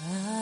Ah.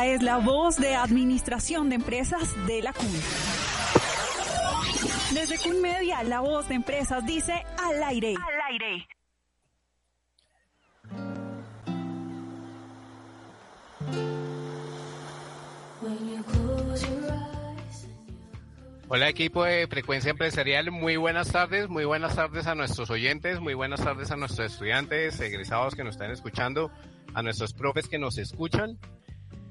Esta es la voz de Administración de Empresas de la CUN. Desde CUN Media, la voz de empresas dice al aire. Al aire. Hola equipo de Frecuencia Empresarial, muy buenas tardes, muy buenas tardes a nuestros oyentes, muy buenas tardes a nuestros estudiantes, egresados que nos están escuchando, a nuestros profes que nos escuchan.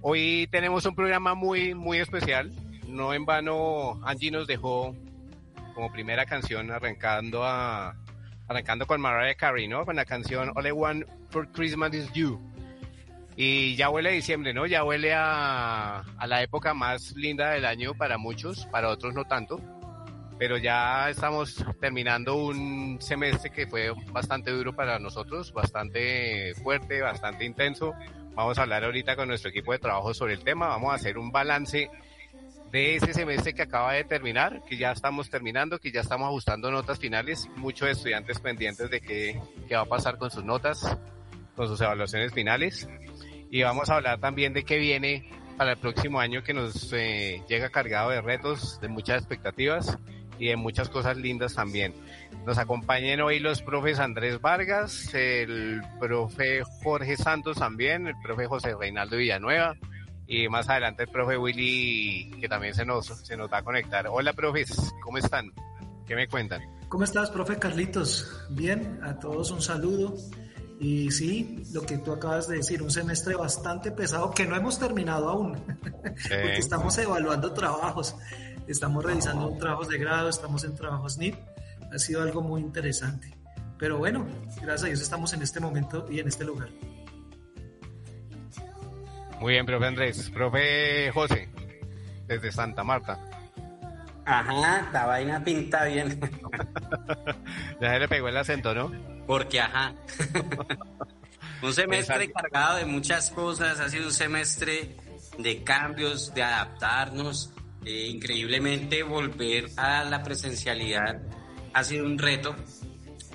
Hoy tenemos un programa muy, muy especial. No en vano, Angie nos dejó como primera canción arrancando a arrancando con Mariah Carey, ¿no? Con la canción All I Want for Christmas is You. Y ya huele a diciembre, ¿no? Ya huele a, a la época más linda del año para muchos, para otros no tanto. Pero ya estamos terminando un semestre que fue bastante duro para nosotros, bastante fuerte, bastante intenso Vamos a hablar ahorita con nuestro equipo de trabajo sobre el tema. Vamos a hacer un balance de ese semestre que acaba de terminar, que ya estamos terminando, que ya estamos ajustando notas finales. Muchos estudiantes pendientes de qué, qué va a pasar con sus notas, con sus evaluaciones finales. Y vamos a hablar también de qué viene para el próximo año que nos eh, llega cargado de retos, de muchas expectativas y de muchas cosas lindas también. Nos acompañan hoy los profes Andrés Vargas, el profe Jorge Santos también, el profe José Reinaldo Villanueva y más adelante el profe Willy que también se nos, se nos va a conectar. Hola profes, ¿cómo están? ¿Qué me cuentan? ¿Cómo estás, profe Carlitos? Bien, a todos un saludo. Y sí, lo que tú acabas de decir, un semestre bastante pesado que no hemos terminado aún, porque estamos evaluando trabajos, estamos realizando trabajos de grado, estamos en trabajos NIP ha sido algo muy interesante. Pero bueno, gracias a Dios estamos en este momento y en este lugar. Muy bien, profe Andrés. Profe José, desde Santa Marta. Ajá, la vaina pinta bien. ya se le pegó el acento, ¿no? Porque ajá. un semestre cargado de muchas cosas, ha sido un semestre de cambios, de adaptarnos, eh, increíblemente volver a la presencialidad ha sido un reto,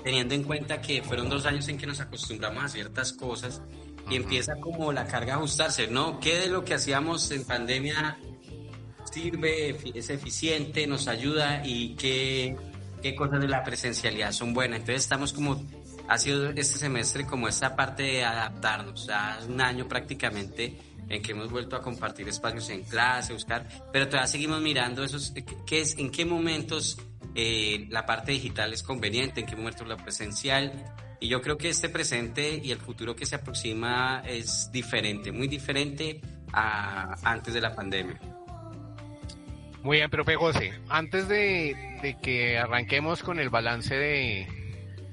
teniendo en cuenta que fueron dos años en que nos acostumbramos a ciertas cosas y empieza como la carga a ajustarse, ¿no? ¿Qué de lo que hacíamos en pandemia sirve, es eficiente, nos ayuda y qué, qué cosas de la presencialidad son buenas? Entonces estamos como, ha sido este semestre como esta parte de adaptarnos, ya un año prácticamente en que hemos vuelto a compartir espacios en clase, buscar, pero todavía seguimos mirando esos, qué es, en qué momentos eh, la parte digital es conveniente, en qué momento la presencial. Y yo creo que este presente y el futuro que se aproxima es diferente, muy diferente a antes de la pandemia. Muy bien, profe José. Antes de, de que arranquemos con el balance de,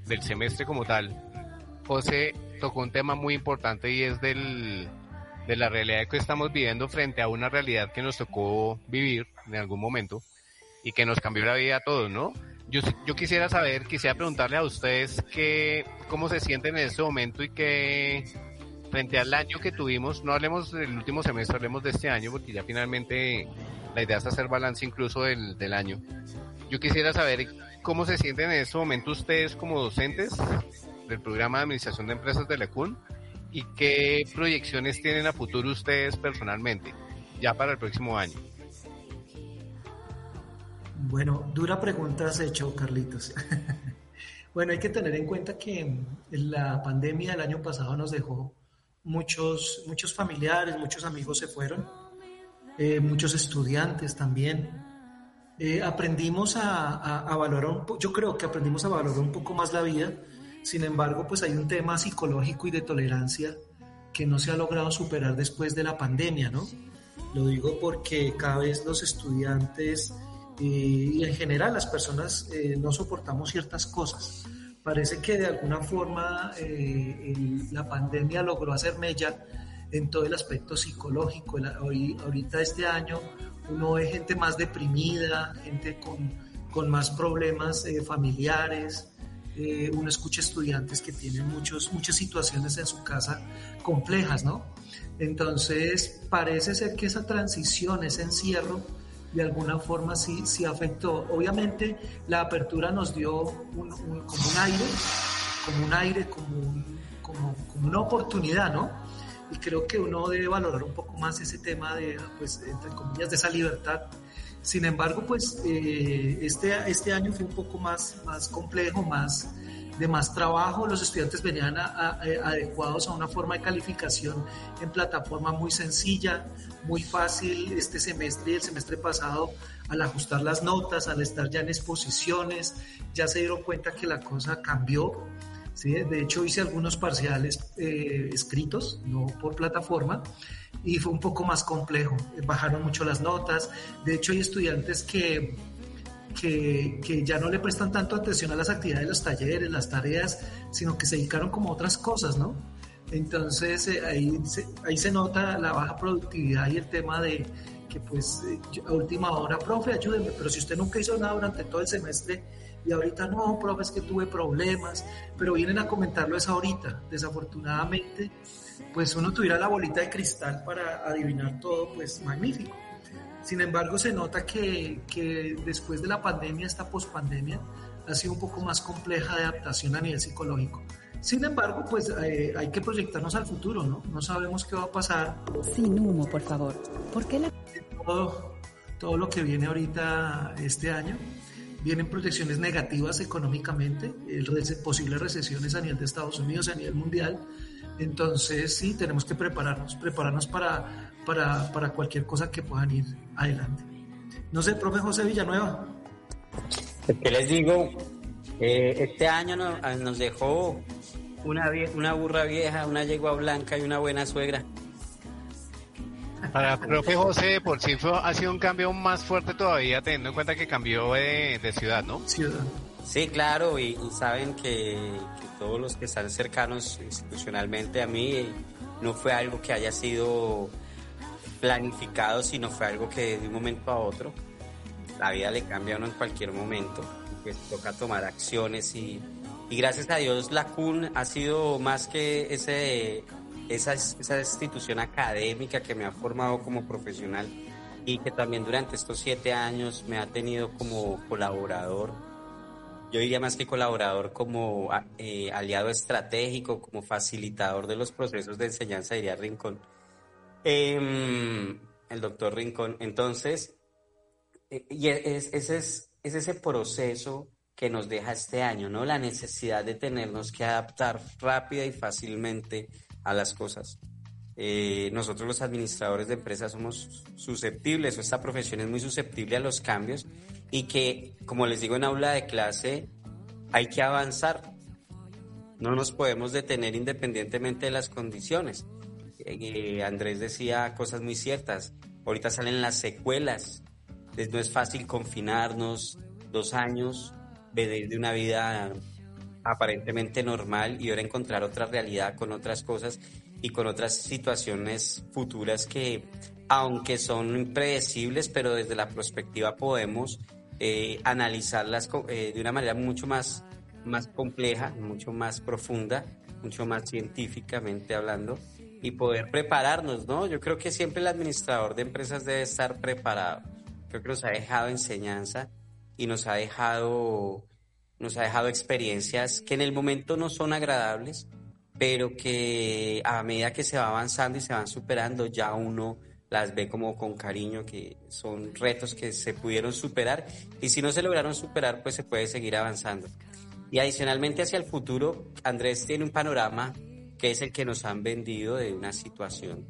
del semestre como tal, José tocó un tema muy importante y es del, de la realidad que estamos viviendo frente a una realidad que nos tocó vivir en algún momento y que nos cambió la vida a todos, ¿no? Yo, quisiera saber, quisiera preguntarle a ustedes qué, cómo se sienten en este momento y que frente al año que tuvimos, no hablemos del último semestre, hablemos de este año, porque ya finalmente la idea es hacer balance incluso del, del año. Yo quisiera saber cómo se sienten en este momento ustedes como docentes del programa de administración de empresas de LECUN y qué proyecciones tienen a futuro ustedes personalmente, ya para el próximo año. Bueno, dura pregunta has hecho, Carlitos. bueno, hay que tener en cuenta que la pandemia del año pasado nos dejó muchos, muchos familiares, muchos amigos se fueron, eh, muchos estudiantes también. Eh, aprendimos a, a, valorar, yo creo que aprendimos a valorar un poco más la vida, sin embargo, pues hay un tema psicológico y de tolerancia que no se ha logrado superar después de la pandemia, ¿no? Lo digo porque cada vez los estudiantes y en general las personas no soportamos ciertas cosas parece que de alguna forma eh, la pandemia logró hacer mella en todo el aspecto psicológico. ahorita este año uno ve gente más deprimida, gente con, con más problemas eh, familiares, eh, uno escucha estudiantes que tienen muchos, muchas situaciones en su casa complejas, ¿no? Entonces parece ser que esa transición, ese encierro, de alguna forma sí, sí afectó. Obviamente la apertura nos dio como un aire, como un aire, como, como, una oportunidad, ¿no? Y creo que uno debe valorar un poco más ese tema de, pues, entre comillas, de esa libertad. Sin embargo, pues eh, este, este año fue un poco más, más complejo, más, de más trabajo. Los estudiantes venían adecuados a una forma de calificación en plataforma muy sencilla, muy fácil este semestre y el semestre pasado al ajustar las notas, al estar ya en exposiciones, ya se dieron cuenta que la cosa cambió. ¿sí? De hecho, hice algunos parciales eh, escritos, no por plataforma, y fue un poco más complejo. Bajaron mucho las notas. De hecho, hay estudiantes que que, que, ya no le prestan tanto atención a las actividades, los talleres, las tareas, sino que se dedicaron como a otras cosas, ¿no? Entonces eh, ahí, se, ahí se nota la baja productividad y el tema de que pues eh, a última hora, profe, ayúdeme, pero si usted nunca hizo nada durante todo el semestre y ahorita no, profe, es que tuve problemas, pero vienen a comentarlo es ahorita. Desafortunadamente, pues uno tuviera la bolita de cristal para adivinar todo, pues magnífico sin embargo, se nota que, que después de la pandemia, esta pospandemia, ha sido un poco más compleja de adaptación a nivel psicológico. Sin embargo, pues eh, hay que proyectarnos al futuro, ¿no? No sabemos qué va a pasar. Sin humo, por favor. ¿Por qué la... Todo, todo lo que viene ahorita este año, vienen proyecciones negativas económicamente, el, posibles recesiones a nivel de Estados Unidos, a nivel mundial. Entonces, sí, tenemos que prepararnos, prepararnos para para, para cualquier cosa que puedan ir adelante. No sé, profe José Villanueva. ¿Qué les digo? Eh, este año ah, nos, dejó una, una burra vieja, una yegua blanca y una buena suegra. Para el profe José, por sí fue, ha sido un cambio más fuerte todavía, teniendo en cuenta que cambió de, ciudad, ¿no? Ciudad. Sí, claro, y, saben que, que, todos los que están cercanos institucionalmente a mí no fue algo que haya sido planificado, sino fue algo que de un momento a otro la vida le cambia a uno en cualquier momento, pues toca tomar acciones y, y gracias a Dios la CUN ha sido más que ese, esa, esa institución académica que me ha formado como profesional y que también durante estos siete años me ha tenido como colaborador yo diría más que colaborador como eh, aliado estratégico, como facilitador de los procesos de enseñanza, diría Rincón. Em, el doctor Rincón. Entonces, eh, y es, ese es, ese proceso que nos deja este año, ¿no? La necesidad de tenernos que adaptar rápida y fácilmente a las cosas. Eh, nosotros los administradores de empresas somos susceptibles, o esta profesión es muy susceptible a los cambios y que, como les digo en aula de clase, hay que avanzar. No nos podemos detener independientemente de las condiciones. Eh, Andrés decía cosas muy ciertas. Ahorita salen las secuelas. No es fácil confinarnos dos años, de una vida aparentemente normal y ahora encontrar otra realidad con otras cosas y con otras situaciones futuras que, aunque son impredecibles, pero desde la perspectiva podemos eh, analizarlas eh, de una manera mucho más, más compleja, mucho más profunda, mucho más científicamente hablando y poder prepararnos, ¿no? Yo creo que siempre el administrador de empresas debe estar preparado. Creo que nos ha dejado enseñanza y nos ha dejado nos ha dejado experiencias que en el momento no son agradables, pero que a medida que se va avanzando y se van superando, ya uno las ve como con cariño, que son retos que se pudieron superar y si no se lograron superar, pues se puede seguir avanzando. Y adicionalmente hacia el futuro, Andrés tiene un panorama que es el que nos han vendido de una situación,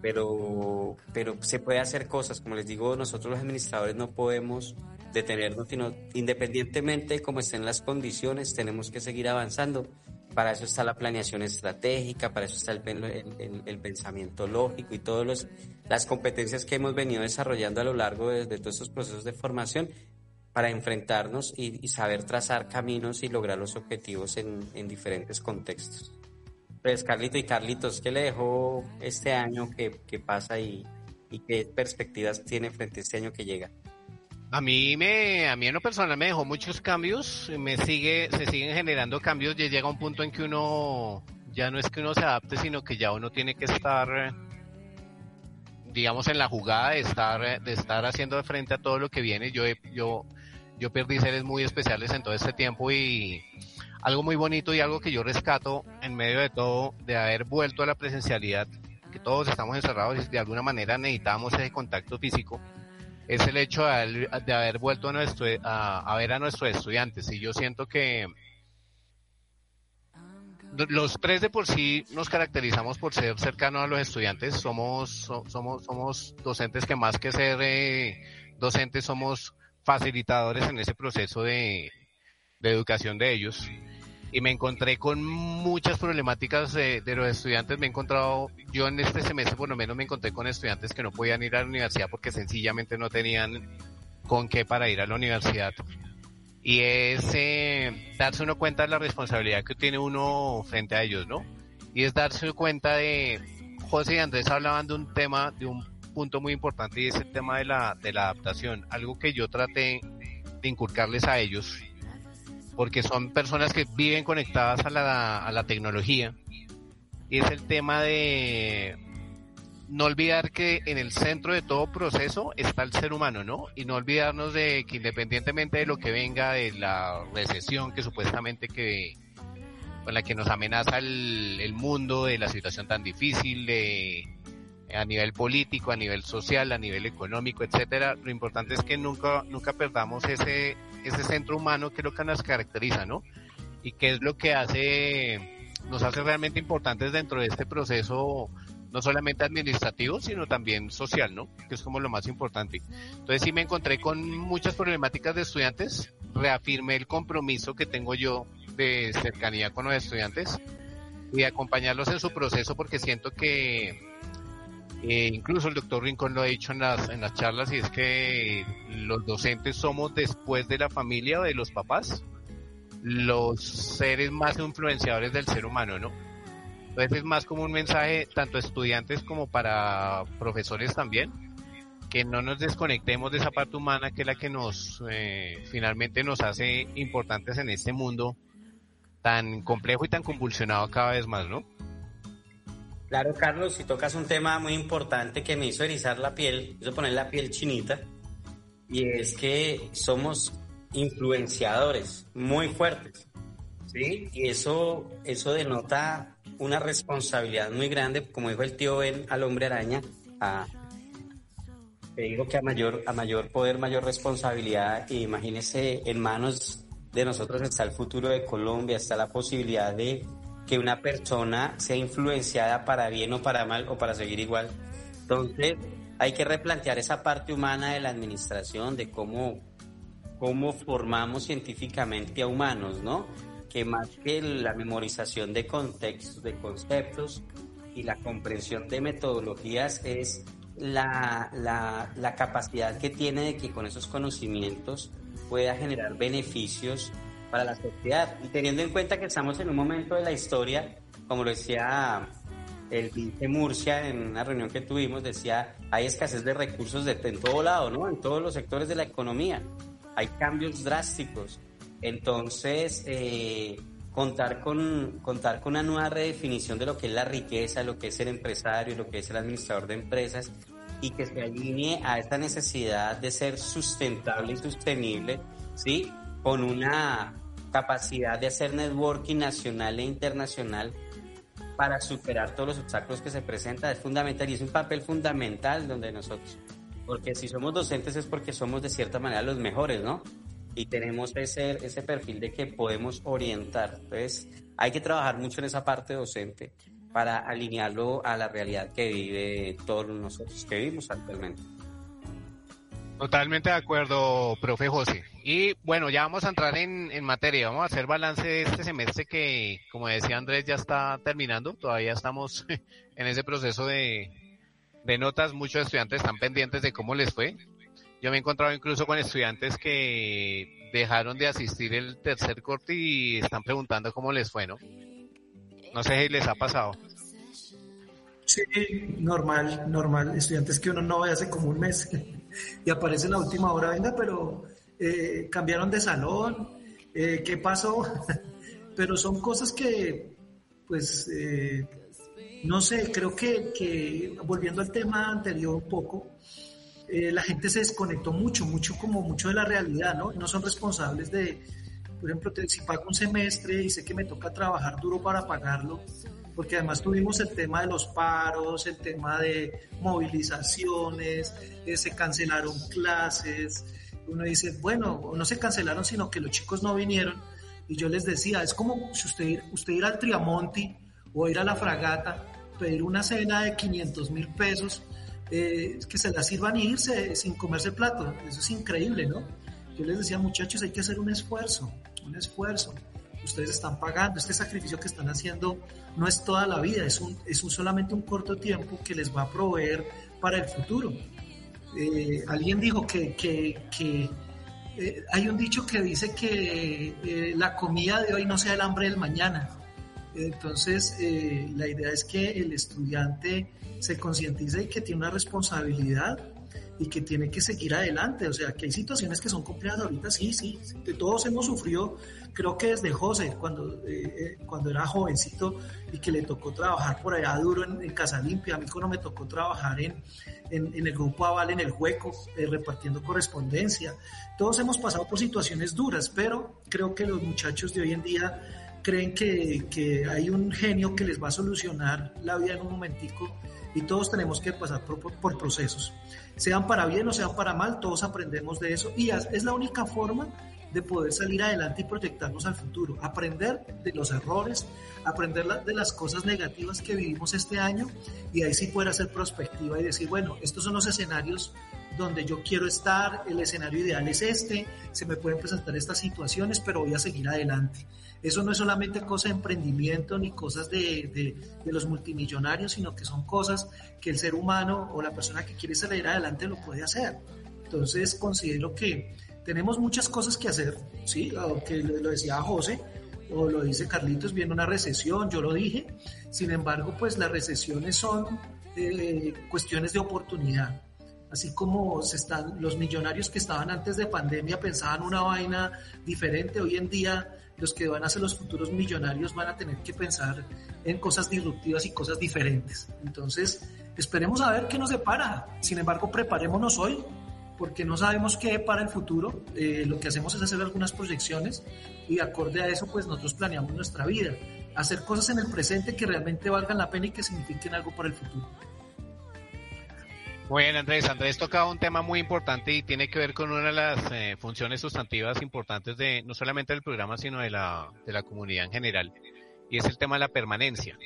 pero, pero se puede hacer cosas, como les digo, nosotros los administradores no podemos detenernos, sino independientemente de cómo estén las condiciones, tenemos que seguir avanzando. Para eso está la planeación estratégica, para eso está el, pensamiento lógico y todas las competencias que hemos venido desarrollando a lo largo de, todos estos procesos de formación para enfrentarnos y, saber trazar caminos y lograr los objetivos en, diferentes contextos. Pues Carlito y Carlitos, ¿qué le dejó este año que, que pasa y, y qué perspectivas tiene frente a este año que llega? A mí me, a mí en lo personal me dejó muchos cambios, me sigue, se siguen generando cambios, y llega un punto en que uno ya no es que uno se adapte, sino que ya uno tiene que estar, digamos, en la jugada de estar, de estar haciendo de frente a todo lo que viene. Yo, yo, yo perdí seres muy especiales en todo este tiempo y algo muy bonito y algo que yo rescato en medio de todo, de haber vuelto a la presencialidad, que todos estamos encerrados y de alguna manera necesitamos ese contacto físico es el hecho de haber, vuelto a, ver a nuestros estudiantes. Y yo siento que los tres de por sí nos caracterizamos por ser cercanos a los estudiantes. Somos, somos, somos docentes que más que ser eh, docentes somos facilitadores en ese proceso de educación de ellos y me encontré con muchas problemáticas de, los estudiantes. Me he encontrado, yo en este semestre por lo menos me encontré con estudiantes que no podían ir a la universidad porque sencillamente no tenían con qué para ir a la universidad. Y es eh, darse uno cuenta de la responsabilidad que tiene uno frente a ellos, ¿no? Y es darse cuenta de, José y Andrés hablaban de un tema, de un punto muy importante y es el tema de la, de la adaptación. Algo que yo traté de inculcarles a ellos porque son personas que viven conectadas a la, a la tecnología. Es el tema de no olvidar que en el centro de todo proceso está el ser humano, ¿no? Y no olvidarnos de que independientemente de lo que venga de la recesión que supuestamente que con la que nos amenaza el, el mundo, de la situación tan difícil, de a nivel político, a nivel social, a nivel económico, etcétera, lo importante es que nunca, nunca perdamos ese, ese centro humano que es lo que nos caracteriza, ¿no? Y que es lo que hace, nos hace realmente importantes dentro de este proceso, no solamente administrativo, sino también social, ¿no? Que es como lo más importante. Entonces sí me encontré con muchas problemáticas de estudiantes, reafirmé el compromiso que tengo yo de cercanía con los estudiantes y de acompañarlos en su proceso porque siento que eh, incluso el doctor Rincón lo ha dicho en las, en las charlas y es que los docentes somos después de la familia o de los papás los seres más influenciadores del ser humano, ¿no? Entonces es más como un mensaje tanto a estudiantes como para profesores también, que no nos desconectemos de esa parte humana que es la que nos eh, finalmente nos hace importantes en este mundo tan complejo y tan convulsionado cada vez más, ¿no? Claro, Carlos, si tocas un tema muy importante que me hizo erizar la piel, hizo poner la piel chinita, y es que somos influenciadores muy fuertes, ¿sí? Y eso, eso denota una responsabilidad muy grande, como dijo el tío Ben al hombre araña, a, te digo que a mayor, a mayor poder, mayor responsabilidad, y imagínese en manos de nosotros está el futuro de Colombia, está la posibilidad de que una persona sea influenciada para bien o para mal o para seguir igual. Entonces, hay que replantear esa parte humana de la administración, de cómo, cómo formamos científicamente a humanos, ¿no? Que más que la memorización de contextos, de conceptos y la comprensión de metodologías es la, la, la capacidad que tiene de que con esos conocimientos pueda generar beneficios para la sociedad. Y teniendo en cuenta que estamos en un momento de la historia, como lo decía el vice Murcia en una reunión que tuvimos, decía, hay escasez de recursos de, en todo lado, ¿no? En todos los sectores de la economía. Hay cambios drásticos. Entonces, eh, contar, con, contar con una nueva redefinición de lo que es la riqueza, lo que es el empresario, lo que es el administrador de empresas, y que se alinee a esta necesidad de ser sustentable y sostenible, ¿sí? Con una capacidad de hacer networking nacional e internacional para superar todos los obstáculos que se presentan es fundamental y es un papel fundamental donde nosotros, porque si somos docentes es porque somos de cierta manera los mejores, ¿no? Y tenemos ese, ese perfil de que podemos orientar. Entonces, hay que trabajar mucho en esa parte docente para alinearlo a la realidad que vive todos nosotros que vivimos actualmente. Totalmente de acuerdo, profe José. Y bueno, ya vamos a entrar en, en, materia, vamos a hacer balance de este semestre que, como decía Andrés, ya está terminando. Todavía estamos en ese proceso de, de notas. Muchos estudiantes están pendientes de cómo les fue. Yo me he encontrado incluso con estudiantes que dejaron de asistir el tercer corte y están preguntando cómo les fue, ¿no? No sé si les ha pasado. Sí, normal, normal. Estudiantes que uno no ve hace como un mes y aparece en la última hora, venga, pero eh, cambiaron de salón, eh, ¿qué pasó? pero son cosas que, pues, eh, no sé, creo que, que, volviendo al tema anterior un poco, la gente se desconectó mucho, mucho como mucho de la realidad, ¿no? No son responsables de, por ejemplo, si pago un semestre y sé que me toca trabajar duro para pagarlo, porque además tuvimos el tema de los paros, el tema de movilizaciones, eh, se cancelaron clases. Uno dice, bueno, no se cancelaron, sino que los chicos no vinieron. Y yo les decía, es como si usted, usted ir al Triamonti o ir a la fragata, pedir una cena de 500 mil pesos, eh, que se la sirvan y irse sin comerse plato. Eso es increíble, ¿no? Yo les decía, muchachos, hay que hacer un esfuerzo, un esfuerzo ustedes están pagando, este sacrificio que están haciendo no es toda la vida, es, un, es un, solamente un corto tiempo que les va a proveer para el futuro. Eh, alguien dijo que, que, eh, hay un dicho que dice que eh, la comida de hoy no sea el hambre del mañana. Entonces, la idea es que el estudiante se concientice y que tiene una responsabilidad y que tiene que seguir adelante. O sea, que hay situaciones que son complejas ahorita, sí, sí, todos hemos sufrido creo que desde José, cuando, eh, eh, cuando era jovencito y que le tocó trabajar por allá duro en, Casa Limpia, a mí cuando me tocó trabajar en, en, el grupo Aval, en el Hueco, eh, repartiendo correspondencia. Todos hemos pasado por situaciones duras, pero creo que los muchachos de hoy en día creen que, que hay un genio que les va a solucionar la vida en un momentico y todos tenemos que pasar por, por, procesos. Sean para bien o sean para mal, todos aprendemos de eso y es la única forma de poder salir adelante y proyectarnos al futuro, aprender de los errores, aprender de las cosas negativas que vivimos este año y ahí sí poder hacer prospectiva y decir, bueno, estos son los escenarios donde yo quiero estar, el escenario ideal es este, se me pueden presentar estas situaciones, pero voy a seguir adelante. Eso no es solamente cosa de emprendimiento ni cosas de, de, los multimillonarios, sino que son cosas que el ser humano o la persona que quiere salir adelante lo puede hacer. Entonces considero que tenemos muchas cosas que hacer, ¿sí? Aunque lo decía José, o lo dice Carlitos, viene una recesión, yo lo dije. Sin embargo, pues las recesiones son eh, cuestiones de oportunidad. Así como se están, los millonarios que estaban antes de pandemia pensaban una vaina diferente, hoy en día los que van a ser los futuros millonarios van a tener que pensar en cosas disruptivas y cosas diferentes. Entonces, esperemos a ver qué nos depara. Sin embargo, preparémonos hoy porque no sabemos qué para el futuro. Eh, lo que hacemos es hacer algunas proyecciones y acorde a eso, pues nosotros planeamos nuestra vida. Hacer cosas en el presente que realmente valgan la pena y que signifiquen algo para el futuro. Muy bien, Andrés. Andrés tocaba un tema muy importante y tiene que ver con una de las eh, funciones sustantivas importantes de no solamente del programa, sino de la, de la comunidad en general. Y es el tema de la permanencia.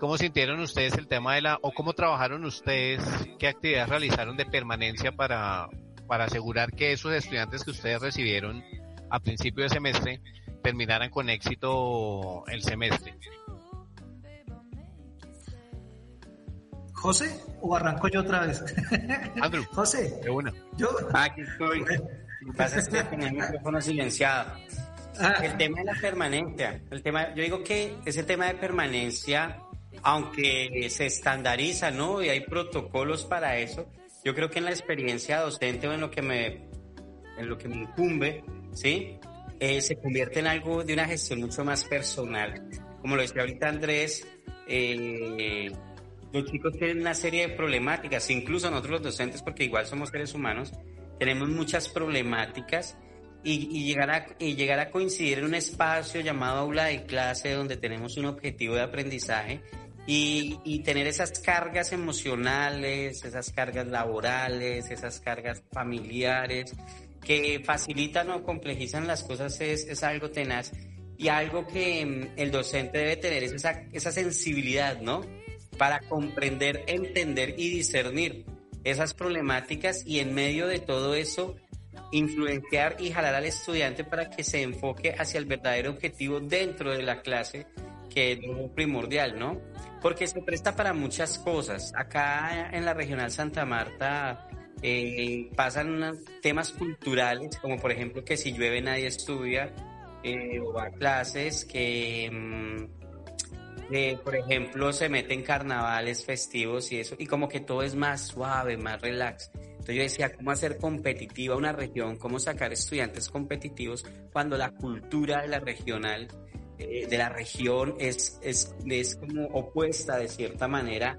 ¿Cómo sintieron ustedes el tema de la, o cómo trabajaron ustedes, qué actividades realizaron de permanencia para, para asegurar que esos estudiantes que ustedes recibieron a principio de semestre terminaran con éxito el semestre? José, o arranco yo otra vez. Andrew. José. De una. Yo. Aquí estoy. Lo que pasa es que tenía el micrófono silenciado. Ah. El tema de la permanencia. El tema, yo digo que ese tema de permanencia aunque se estandariza, ¿no? Y hay protocolos para eso. Yo creo que en la experiencia docente o en lo que me, en lo que me incumbe, ¿sí? Eh, se convierte en algo de una gestión mucho más personal. Como lo decía ahorita Andrés, eh, los chicos tienen una serie de problemáticas, incluso nosotros los docentes, porque igual somos seres humanos, tenemos muchas problemáticas y, llegar a, llegar a coincidir en un espacio llamado aula de clase donde tenemos un objetivo de aprendizaje y, tener esas cargas emocionales, esas cargas laborales, esas cargas familiares que facilitan o complejizan las cosas es, es algo tenaz y algo que mm, el docente debe tener es esa, esa sensibilidad, ¿no? Para comprender, entender y discernir esas problemáticas y en medio de todo eso influenciar y jalar al estudiante para que se enfoque hacia el verdadero objetivo dentro de la clase, que es lo primordial, ¿no? Porque se presta para muchas cosas. Acá en la regional Santa Marta eh, pasan temas culturales, como por ejemplo que si llueve nadie estudia, eh, o a clases que, mm, por ejemplo, se meten carnavales festivos y eso, y como que todo es más suave, más relax. Entonces yo decía, ¿cómo hacer competitiva una región? ¿Cómo sacar estudiantes competitivos cuando la cultura de la regional, eh, de la región es, es, es como opuesta de cierta manera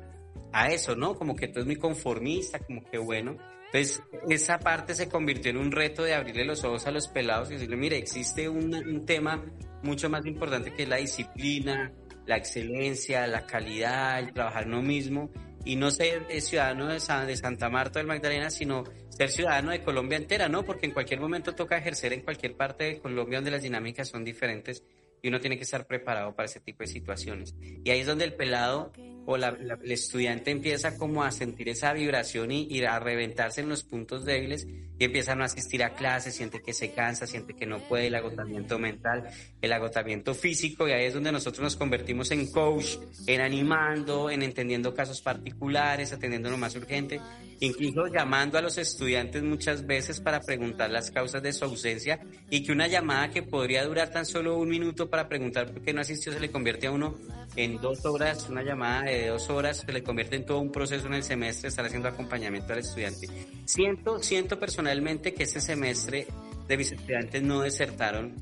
a eso, ¿no? Como que todo es muy conformista, como que bueno. Entonces, esa parte se convirtió en un reto de abrirle los ojos a los pelados y decirle, mire, existe un, un tema mucho más importante que es la disciplina, la excelencia, la calidad, el trabajar uno mismo y no ser ciudadano de, de Santa Marta del Magdalena, sino ser ciudadano de Colombia entera, ¿no? Porque en cualquier momento toca ejercer en cualquier parte de Colombia donde las dinámicas son diferentes y uno tiene que estar preparado para ese tipo de situaciones. Y ahí es donde el pelado o la, el estudiante empieza como a sentir esa vibración y, y, a reventarse en los puntos débiles y empieza a no asistir a clases, siente que se cansa, siente que no puede, el agotamiento mental, el agotamiento físico y ahí es donde nosotros nos convertimos en coach, en animando, en entendiendo casos particulares, atendiendo lo más urgente, incluso llamando a los estudiantes muchas veces para preguntar las causas de su ausencia y que una llamada que podría durar tan solo un minuto para preguntar por qué no asistió se le convierte a uno en dos horas, una llamada de dos horas, se le convierte en todo un proceso en el semestre, estar haciendo acompañamiento al estudiante. Siento, siento personalmente que este semestre de mis estudiantes no desertaron,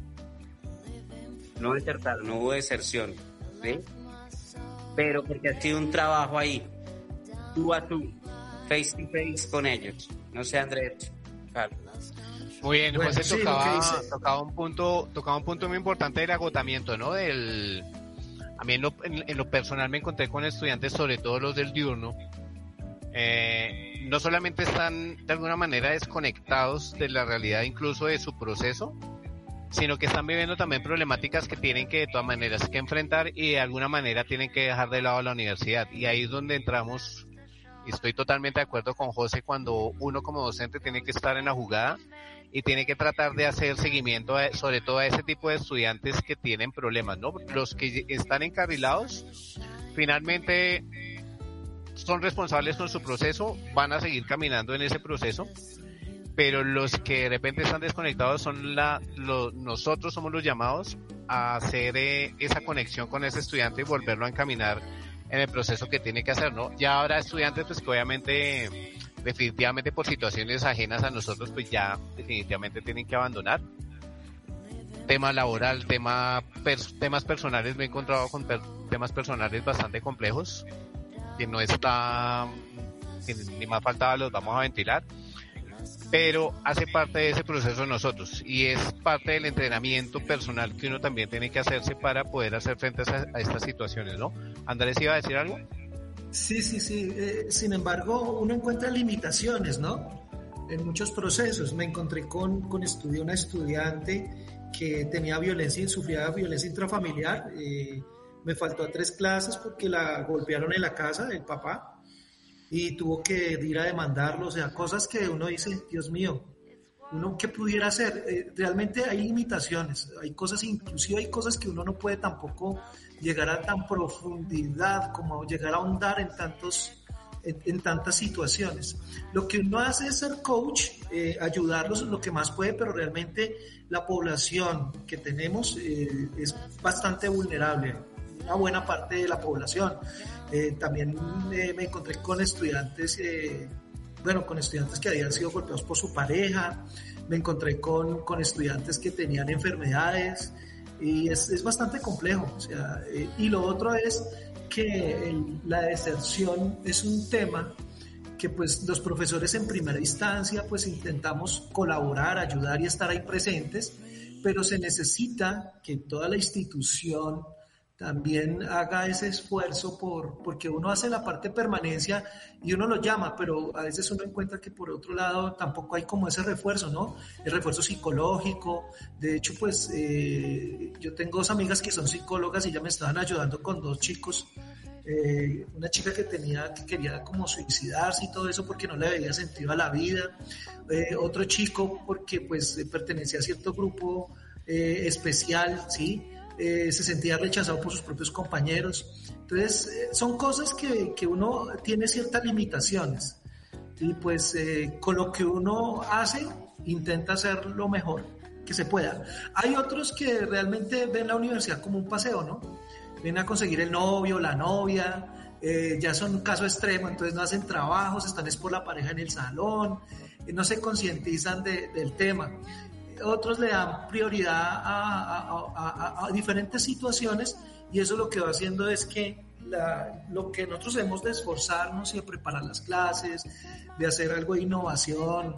no desertaron, no hubo deserción, ¿sí? Pero porque ha sido un trabajo ahí, tú a tú, face to face con ellos. No sé, Andrés. Muy bien, José tocaba, tocaba, un punto, tocaba un punto muy importante del agotamiento, ¿no? Del, a mí en lo, personal me encontré con estudiantes, sobre todo los del diurno, eh, no solamente están de alguna manera desconectados de la realidad incluso de su proceso, sino que están viviendo también problemáticas que tienen que de todas maneras que enfrentar y de alguna manera tienen que dejar de lado la universidad. Y ahí es donde entramos, y estoy totalmente de acuerdo con José, cuando uno como docente tiene que estar en la jugada y tiene que tratar de hacer seguimiento sobre todo a ese tipo de estudiantes que tienen problemas, ¿no? Los que están encarrilados, finalmente son responsables con su proceso, van a seguir caminando en ese proceso, pero los que de repente están desconectados son la, nosotros somos los llamados a hacer eh, esa conexión con ese estudiante y volverlo a encaminar en el proceso que tiene que hacer, ¿no? Ya habrá estudiantes pues que obviamente definitivamente por situaciones ajenas a nosotros, pues ya definitivamente tienen que abandonar. Tema laboral, tema temas personales, me he encontrado con temas personales bastante complejos, que no está, ni más faltaba los vamos a ventilar, pero hace parte de ese proceso nosotros y es parte del entrenamiento personal que uno también tiene que hacerse para poder hacer frente a, a estas situaciones, ¿no? Andrés iba a decir algo. Sí, sí, sí. Eh, sin embargo, uno encuentra limitaciones, ¿no? En muchos procesos. Me encontré con, con una estudiante que tenía violencia sufría violencia intrafamiliar. Eh, me faltó a tres clases porque la golpearon en la casa del papá y tuvo que ir a demandarlo. O sea, cosas que uno dice, Dios mío, uno qué pudiera hacer. Eh, realmente hay limitaciones, hay cosas, inclusive hay cosas que uno no puede tampoco llegar a tan profundidad como llegar a ahondar en tantos en, tantas situaciones. Lo que uno hace es ser coach, eh, ayudarlos lo que más puede, pero realmente la población que tenemos eh, es bastante vulnerable, una buena parte de la población. Eh, también me encontré con estudiantes, bueno, con estudiantes que habían sido golpeados por su pareja, me encontré con, con estudiantes que tenían enfermedades, y es, es bastante complejo. O sea, y lo otro es que la deserción es un tema que pues los profesores en primera instancia pues intentamos colaborar, ayudar y estar ahí presentes, pero se necesita que toda la institución también haga ese esfuerzo por, porque uno hace la parte permanencia y uno lo llama, pero a veces uno encuentra que por otro lado tampoco hay como ese refuerzo, ¿no? El refuerzo psicológico. De hecho, pues eh, yo tengo dos amigas que son psicólogas y ya me estaban ayudando con dos chicos. Eh, una chica que tenía, que quería como suicidarse y todo eso porque no le veía sentido a la vida. Eh, otro chico porque pues pertenecía a cierto grupo especial, ¿sí? Eh, se sentía rechazado por sus propios compañeros. Entonces, eh, son cosas que, que, uno tiene ciertas limitaciones y pues eh, con lo que uno hace intenta hacer lo mejor que se pueda. Hay otros que realmente ven la universidad como un paseo, ¿no? Vienen a conseguir el novio, la novia, ya son un caso extremo, entonces no hacen trabajos, están es por la pareja en el salón, no se concientizan del tema otros le dan prioridad a, diferentes situaciones y eso lo que va haciendo es que lo que nosotros hemos de esforzarnos y de preparar las clases, de hacer algo de innovación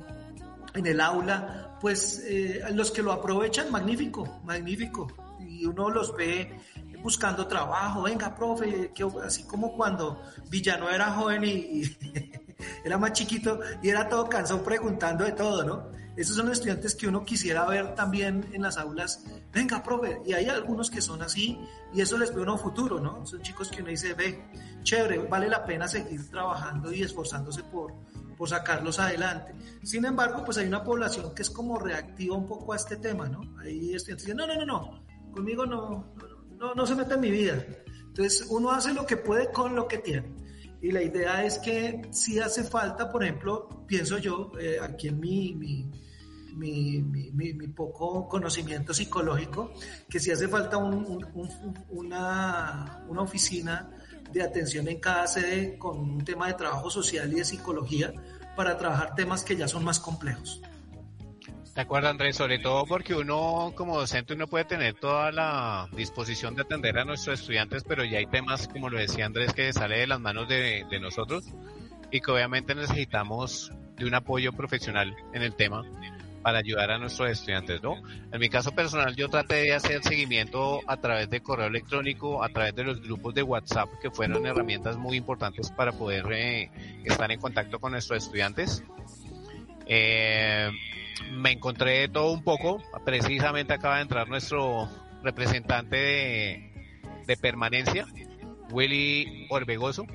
en el aula, pues eh, los que lo aprovechan, magnífico, magnífico. Y uno los ve buscando trabajo, venga, profe, que, así como cuando Villano era joven y era más chiquito y era todo cansón preguntando de todo, ¿no? Esos son estudiantes que uno quisiera ver también en las aulas. Venga, profe, y hay algunos que son así y eso les ve uno futuro, ¿no? Son chicos que uno dice, ve, chévere, vale la pena seguir trabajando y esforzándose por, por sacarlos adelante. Sin embargo, pues hay una población que es como reactiva un poco a este tema, ¿no? Hay estudiantes que no, no, no, no, conmigo no, no, no se mete en mi vida. Entonces, uno hace lo que puede con lo que tiene. Y la idea es que si hace falta, por ejemplo, pienso yo, eh, aquí en mi, mi, mi, poco conocimiento psicológico, que si hace falta un, una, una oficina de atención en cada sede con un tema de trabajo social y de psicología para trabajar temas que ya son más complejos. De acuerdo, Andrés, sobre todo porque uno como docente uno puede tener toda la disposición de atender a nuestros estudiantes, pero ya hay temas, como lo decía Andrés, que sale de las manos de, de nosotros y que obviamente necesitamos de un apoyo profesional en el tema para ayudar a nuestros estudiantes, ¿no? En mi caso personal, yo traté de hacer seguimiento a través de correo electrónico, a través de los grupos de WhatsApp, que fueron herramientas muy importantes para poder eh, estar en contacto con nuestros estudiantes. Eh, me encontré todo un poco. Precisamente acaba de entrar nuestro representante de, permanencia, Willy Orbegoso.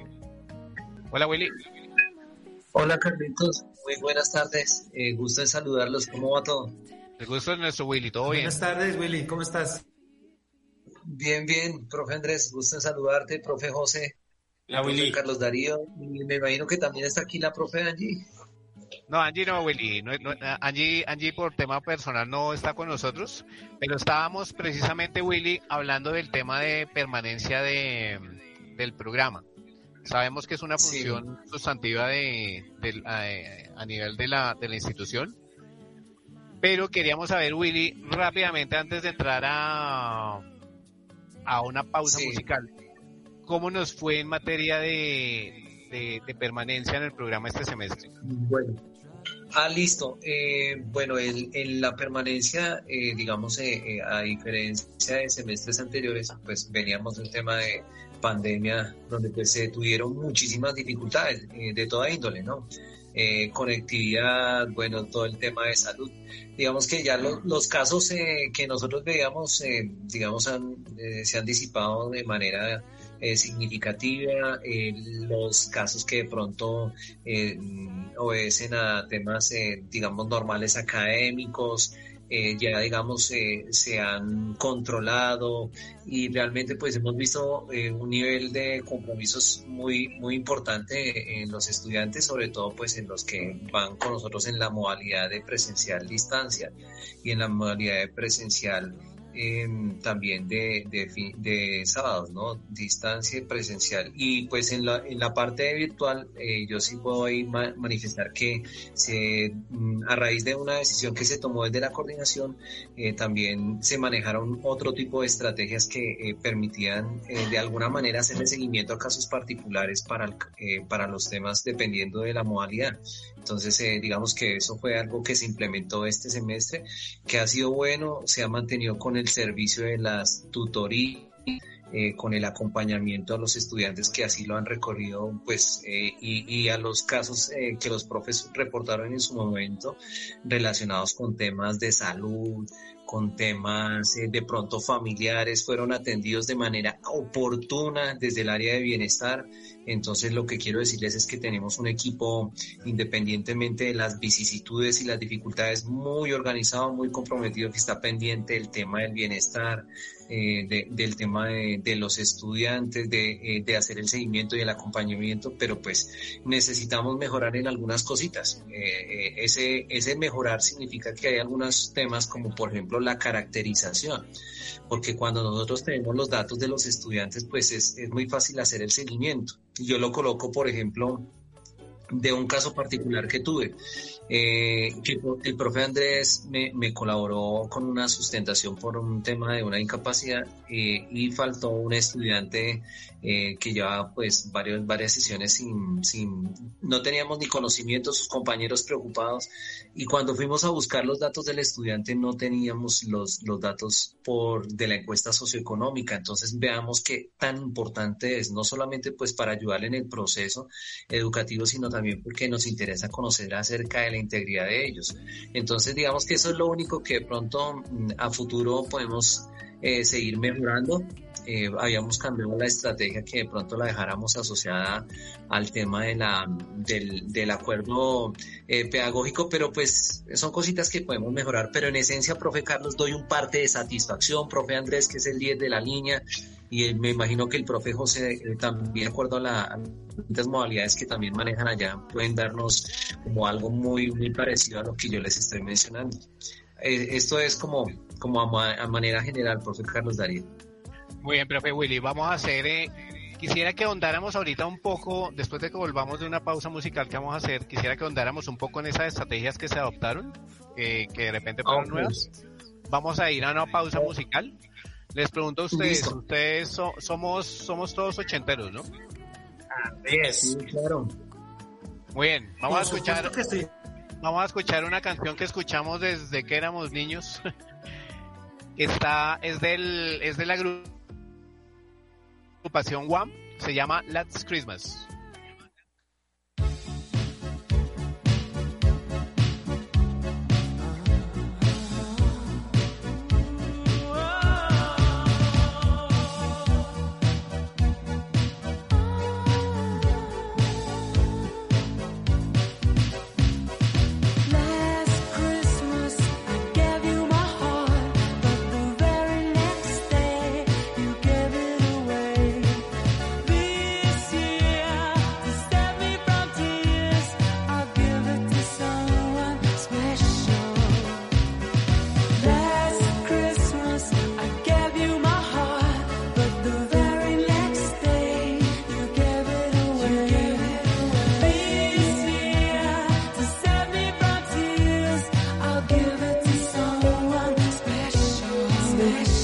Hola, Willy. Hola, Carlitos. Muy buenas tardes. Eh, gusto de saludarlos. ¿Cómo va todo? El gusto es nuestro, Willy. ¿Todo bien? Buenas tardes, Willy. ¿Cómo estás? Bien, bien. Profe Andrés, gusto en saludarte. Profe José. Hola, Willy. Carlos Darío. Y me imagino que también está aquí la profe Angie. No, Angie no, Willy. No, Angie, Angie por tema personal no está con nosotros, pero estábamos precisamente, Willy, hablando del tema de permanencia de, del programa. Sabemos que es una función sustantiva de, a, nivel de la, de la institución, pero queríamos saber, Willy, rápidamente antes de entrar a, a una pausa musical, ¿cómo nos fue en materia de, de, permanencia en el programa este semestre? Bueno, Ah, listo. Eh, bueno, en, la permanencia, eh, digamos, eh, a diferencia de semestres anteriores, pues veníamos de un tema de pandemia donde pues se tuvieron muchísimas dificultades de toda índole, ¿no? conectividad, bueno, todo el tema de salud. Digamos que ya los casos que nosotros veíamos, digamos, se han disipado de manera eh, significativa, eh, los casos que de pronto eh, obedecen a temas, digamos, normales académicos, ya digamos se han controlado y realmente pues hemos visto un nivel de compromisos muy muy importante en los estudiantes sobre todo pues en los que van con nosotros en la modalidad de presencial distancia. Y en la modalidad de presencial también de, de, sábados, ¿no? Distancia presencial. Y pues en la, en la parte virtual, eh, yo sí puedo ahí manifestar que se, mm, a raíz de una decisión que se tomó desde la coordinación, eh, también se manejaron otro tipo de estrategias que eh, permitían de alguna manera hacerle seguimiento a casos particulares para, para los temas dependiendo de la modalidad. Entonces, digamos que eso fue algo que se implementó este semestre, que ha sido bueno, se ha mantenido con el servicio de las tutorías. Eh, con el acompañamiento a los estudiantes que así lo han recorrido, pues, eh, y, a los casos eh, que los profes reportaron en su momento relacionados con temas de salud, con temas de pronto familiares, fueron atendidos de manera oportuna desde el área de bienestar. Entonces lo que quiero decirles es que tenemos un equipo, independientemente de las vicisitudes y las dificultades, muy organizado, muy comprometido, que está pendiente del tema del bienestar, eh, del tema de, los estudiantes, eh, de, hacer el seguimiento y el acompañamiento, pero pues necesitamos mejorar en algunas cositas. Eh, ese, ese mejorar significa que hay algunos temas como por ejemplo la caracterización porque cuando nosotros tenemos los datos de los estudiantes, pues es, es muy fácil hacer el seguimiento. Yo lo coloco, por ejemplo, de un caso particular que tuve. Eh, que el profe Andrés me, me, colaboró con una sustentación por un tema de una incapacidad eh, y faltó un estudiante eh, que llevaba pues varios, varias sesiones sin, sin, no teníamos ni conocimiento, sus compañeros preocupados y cuando fuimos a buscar los datos del estudiante no teníamos los, los datos por, de la encuesta socioeconómica, entonces veamos qué tan importante es, no solamente pues para ayudarle en el proceso educativo, sino también porque nos interesa conocer acerca de la integridad de ellos. Entonces digamos que eso es lo único que de pronto mm, a futuro podemos eh, seguir mejorando. Eh, habíamos cambiado la estrategia que de pronto la dejáramos asociada al tema de la, del, del acuerdo eh, pedagógico, pero pues son cositas que podemos mejorar. Pero en esencia, profe Carlos, doy un parte de satisfacción, profe Andrés, que es el 10 de la línea, y me imagino que el profe José también, de acuerdo a, las modalidades que también manejan allá, pueden darnos como algo muy, muy parecido a lo que yo les estoy mencionando. esto es como como a, manera general, profe Carlos Darío. Muy bien, profe Willy, vamos a hacer, eh, quisiera que ahondáramos ahorita un poco, después de que volvamos de una pausa musical que vamos a hacer, quisiera que ahondáramos un poco en esas estrategias que se adoptaron, que de repente fueron nuevas. Vamos a ir a una pausa musical. Les pregunto a ustedes, ustedes somos, somos todos ochenteros, ¿no? Sí, claro. Muy bien, vamos a escuchar. Vamos a escuchar una canción que escuchamos desde que éramos niños. Está, es del, es de la agrupación One, se llama Last Christmas.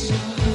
Christ.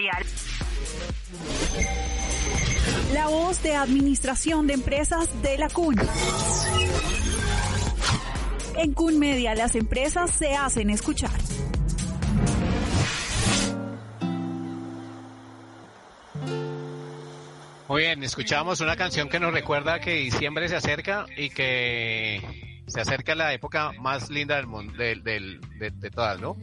Empresarial. La voz de Administración de Empresas de la CUN. En CUN Media las empresas se hacen escuchar. Muy bien, escuchamos una canción que nos recuerda que diciembre se acerca y que se acerca la época más linda del mundo, del, de, de todas, ¿no?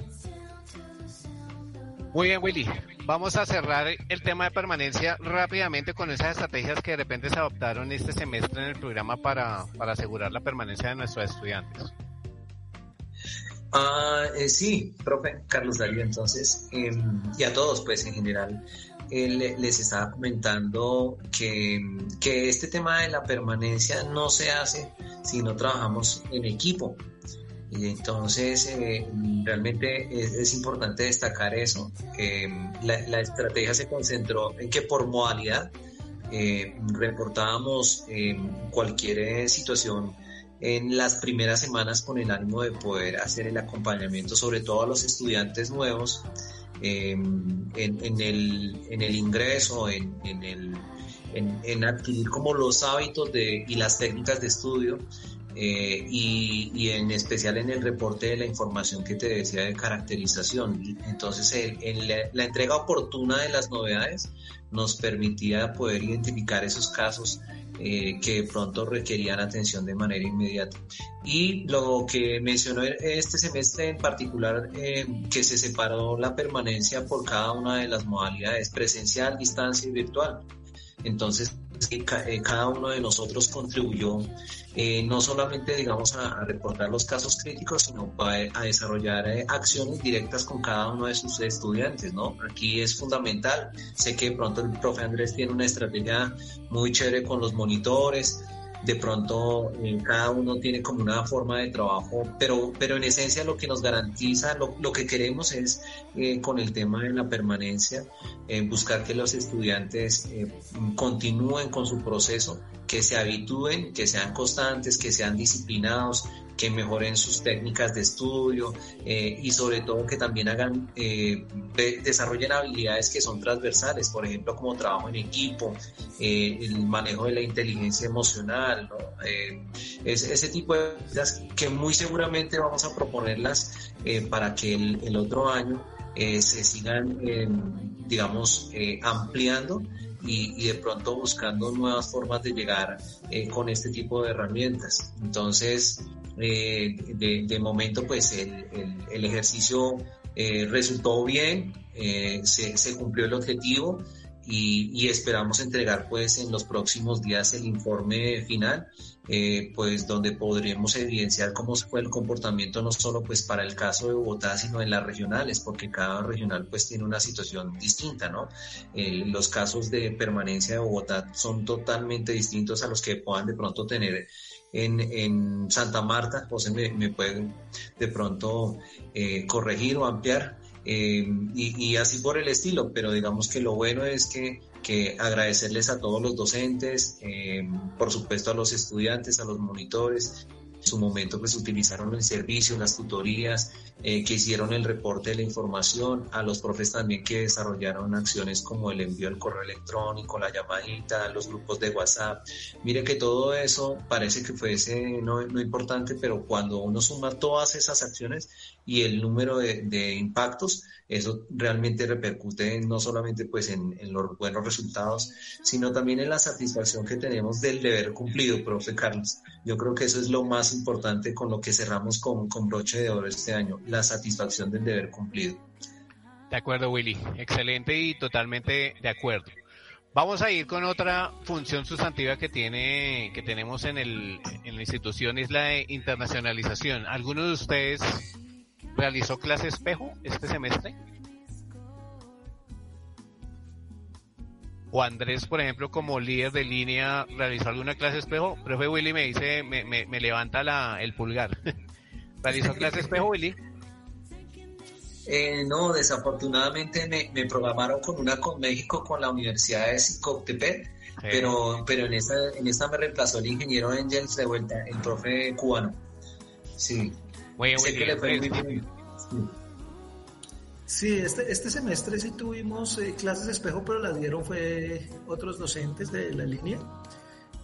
Muy bien, Willy. Vamos a cerrar el tema de permanencia rápidamente con esas estrategias que de repente se adoptaron este semestre en el programa para, para asegurar la permanencia de nuestros estudiantes. Ah, eh, sí, profe Carlos Darío, entonces, em, y a todos, pues en general, les estaba comentando que, que este tema de la permanencia no se hace si no trabajamos en equipo. Y entonces, eh, realmente es, importante destacar eso. que la, la, estrategia se concentró en que por modalidad eh, reportábamos cualquier situación en las primeras semanas con el ánimo de poder hacer el acompañamiento, sobre todo a los estudiantes nuevos, em, en, el, en, el, ingreso, en, el, en, adquirir como los hábitos de, y las técnicas de estudio. Eh, y, y, en especial en el reporte de la información que te decía de caracterización. Entonces, en la, la, entrega oportuna de las novedades nos permitía poder identificar esos casos eh, que pronto requerían atención de manera inmediata. Y lo que mencionó este semestre en particular, eh, que se separó la permanencia por cada una de las modalidades, presencial, distancia y virtual. Entonces, eh, cada uno de nosotros contribuyó eh, no solamente, digamos, a, reportar los casos críticos, sino a, desarrollar eh, acciones directas con cada uno de sus estudiantes, ¿no? Aquí es fundamental. Sé que pronto el profe Andrés tiene una estrategia muy chévere con los monitores, de pronto eh, cada uno tiene como una forma de trabajo, pero, pero en esencia lo que nos garantiza, lo, lo que queremos es eh, con el tema de la permanencia, eh, buscar que los estudiantes continúen con su proceso, que se habitúen, que sean constantes, que sean disciplinados, que mejoren sus técnicas de estudio eh, y sobre todo que también hagan, eh, desarrollen habilidades que son transversales, por ejemplo, como trabajo en equipo, eh, el manejo de la inteligencia emocional, ese tipo de cosas que muy seguramente vamos a proponerlas para que el, otro año se sigan, digamos, ampliando y, de pronto buscando nuevas formas de llegar con este tipo de herramientas. Entonces, eh, de, momento pues el, el, ejercicio eh, resultó bien, eh, se, se, cumplió el objetivo y, y, esperamos entregar pues en los próximos días el informe final, pues donde podremos evidenciar cómo fue el comportamiento no solo pues para el caso de Bogotá, sino en las regionales, porque cada regional pues tiene una situación distinta, ¿no? los casos de permanencia de Bogotá son totalmente distintos a los que puedan de pronto tener en, en Santa Marta, José me, me puede de pronto eh, corregir o ampliar eh, y, así por el estilo, pero digamos que lo bueno es que, que agradecerles a todos los docentes, eh, por supuesto a los estudiantes, a los monitores su momento pues utilizaron el servicio, las tutorías, eh, que hicieron el reporte de la información, a los profes también que desarrollaron acciones como el envío del correo electrónico, la llamadita, los grupos de WhatsApp. Mire que todo eso parece que fuese no, no importante, pero cuando uno suma todas esas acciones y el número de, de impactos, eso realmente repercute no solamente pues en, en, los buenos resultados, sino también en la satisfacción que tenemos del deber cumplido, profe Carlos. Yo creo que eso es lo más importante con lo que cerramos con, con broche de oro este año, la satisfacción del deber cumplido. De acuerdo, Willy. Excelente y totalmente de acuerdo. Vamos a ir con otra función sustantiva que tiene, que tenemos en el, en la institución, es la internacionalización. ¿Alguno de ustedes realizó clase espejo este semestre? O Andrés, por ejemplo, como líder de línea, realizó alguna clase espejo. Profe Willy me dice, me, me, levanta la, el pulgar. ¿Realizó clase espejo, Willy? Eh, no, desafortunadamente me, me, programaron con una con México, con la Universidad de Coctepec, pero, pero en esta, en esta me reemplazó el ingeniero Engels de vuelta, el profe cubano. Sí. Muy, muy bien. Sí, este, este semestre sí tuvimos eh, clases de espejo, pero las dieron fue otros docentes de la línea,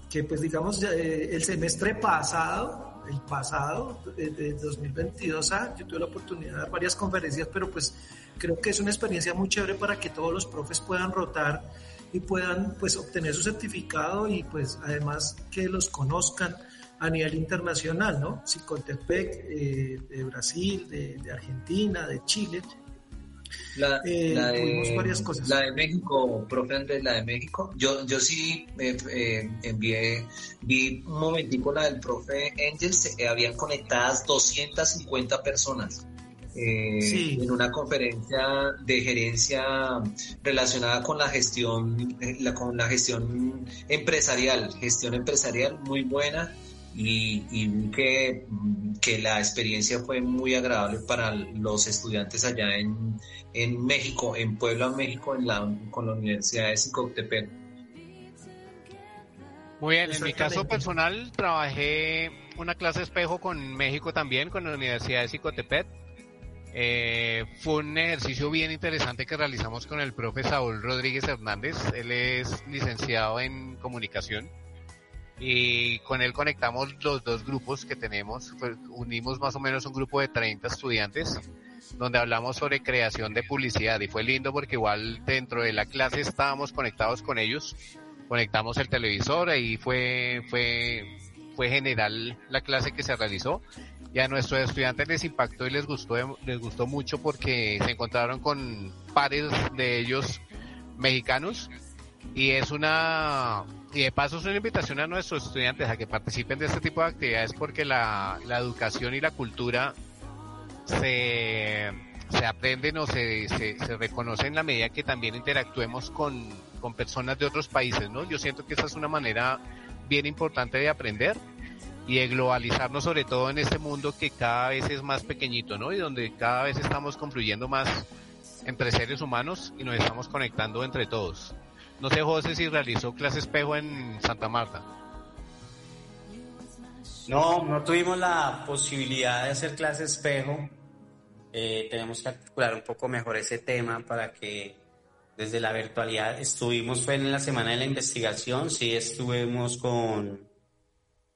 que pues digamos eh, el semestre pasado, el pasado, de, 2022 a, yo tuve la oportunidad de dar varias conferencias, pero pues creo que es una experiencia muy chévere para que todos los profes puedan rotar y puedan pues obtener su certificado y pues además que los conozcan a nivel internacional, ¿no? Psicotepec eh, de Brasil, de Argentina, de Chile, la, eh, de, varias cosas. La de México, profe Andrés, la de México. Yo, yo sí eh, envié, vi un momentico la del profe Engels, eh, habían conectadas 250 personas. en una conferencia de gerencia relacionada con la gestión, la, con la gestión empresarial, gestión empresarial muy buena y, y que, que, la experiencia fue muy agradable para los estudiantes allá en, en México, en Puebla, México, en la, con la Universidad de Sicotepec. Muy bien, en mi caso personal trabajé una clase espejo con México también, con la Universidad de Sicotepec. Eh, fue un ejercicio bien interesante que realizamos con el profe Saúl Rodríguez Hernández. Él es licenciado en comunicación y con él conectamos los dos grupos que tenemos. unimos más o menos un grupo de 30 estudiantes donde hablamos sobre creación de publicidad y fue lindo porque igual dentro de la clase estábamos conectados con ellos, conectamos el televisor y fue, fue, fue general la clase que se realizó y a nuestros estudiantes les impactó y les gustó, les gustó mucho porque se encontraron con pares de ellos mexicanos y es una y de paso es una invitación a nuestros estudiantes a que participen de este tipo de actividades porque la, la educación y la cultura se, se aprenden o se, se, se reconoce en la medida que también interactuemos con, con personas de otros países, ¿no? Yo siento que esa es una manera bien importante de aprender y de globalizarnos sobre todo en este mundo que cada vez es más pequeñito, ¿no? Y donde cada vez estamos confluyendo más entre seres humanos y nos estamos conectando entre todos. No sé, José, si realizó clase espejo en Santa Marta. No, no tuvimos la posibilidad de hacer clase espejo. Eh, tenemos que articular un poco mejor ese tema para que desde la virtualidad estuvimos, fue en la semana de la investigación, sí estuvimos con,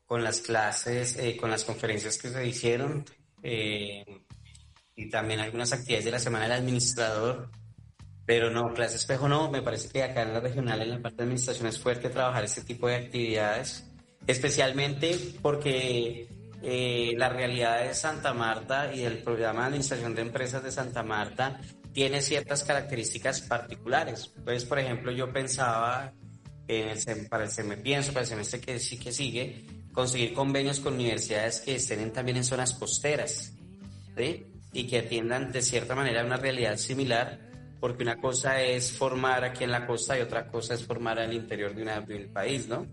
con las clases, eh, con las conferencias que se hicieron eh, y también algunas actividades de la semana del administrador. Pero no, clase espejo no, me parece que acá en la regional, en la parte de administración, es fuerte trabajar este tipo de actividades especialmente porque eh, la realidad de Santa Marta y el programa de administración de empresas de Santa Marta tiene ciertas características particulares. Entonces, por ejemplo, yo pensaba, en el, para el semestre, pienso para el semestre que sí que sigue, conseguir convenios con universidades que estén también en zonas costeras y que atiendan de cierta manera una realidad similar, porque una cosa es formar aquí en la costa y otra cosa es formar al interior de, una, del país, ¿no?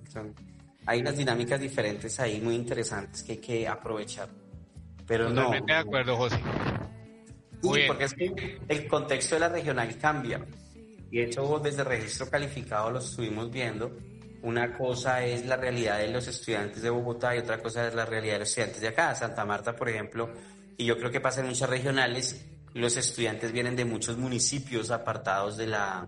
hay unas dinámicas diferentes ahí muy interesantes que hay que aprovechar. Pero Totalmente de acuerdo, José. Sí, porque es que el contexto de la regional cambia. Y de hecho, desde registro calificado lo estuvimos viendo. Una cosa es la realidad de los estudiantes de Bogotá y otra cosa es la realidad de los estudiantes de acá. Santa Marta, por ejemplo, y yo creo que pasa en muchas regionales, los estudiantes vienen de muchos municipios apartados de la,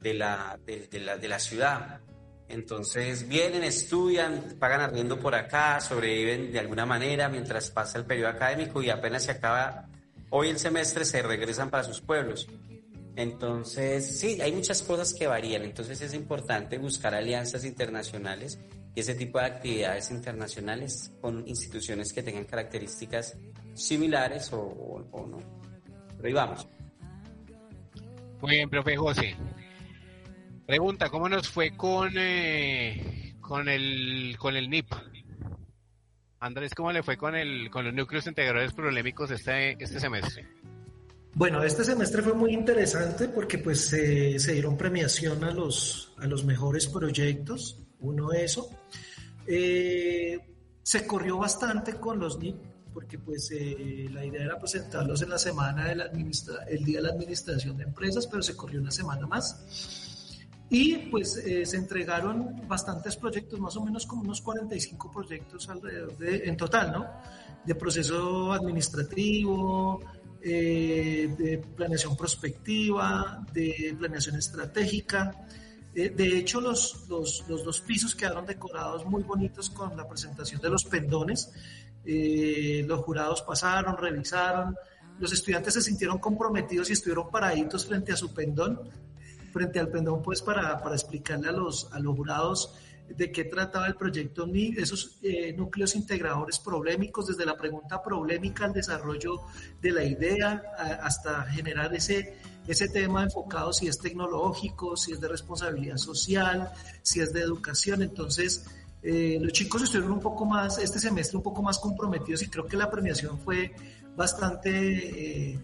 de la, de la, de la ciudad. Entonces vienen, estudian, pagan arriendo por acá, sobreviven de alguna manera mientras pasa el periodo académico y apenas se acaba hoy el semestre se regresan para sus pueblos. Entonces, sí, hay muchas cosas que varían. Entonces es importante buscar alianzas internacionales y ese tipo de actividades internacionales con instituciones que tengan características similares o, no. Pero ahí vamos. Muy bien, profe José. Pregunta, ¿cómo nos fue con, eh, con, el, con el NIP? Andrés, ¿cómo le fue con, el, con los núcleos integradores problemáticos este, este semestre? Bueno, este semestre fue muy interesante porque pues se dieron premiación a los, a los mejores proyectos, uno eso. Eh, se corrió bastante con los NIP porque pues eh, la idea era presentarlos en la semana del el día de la administración de empresas, pero se corrió una semana más. Y pues eh, se entregaron bastantes proyectos, más o menos como unos 45 proyectos alrededor de, en total, ¿no? De proceso administrativo, eh, de planeación prospectiva, de planeación estratégica. de hecho, los, los, los, dos pisos quedaron decorados muy bonitos con la presentación de los pendones. Los jurados pasaron, revisaron, los estudiantes se sintieron comprometidos y estuvieron paraditos frente a su pendón, frente al pendón, pues para, para explicarle a los, a los jurados de qué trataba el proyecto NI, esos eh, núcleos integradores problemáticos, desde la pregunta problemática al desarrollo de la idea, hasta generar ese, ese tema enfocado si es tecnológico, si es de responsabilidad social, si es de educación. Entonces, eh, los chicos estuvieron un poco más, este semestre un poco más comprometidos y creo que la premiación fue bastante eh,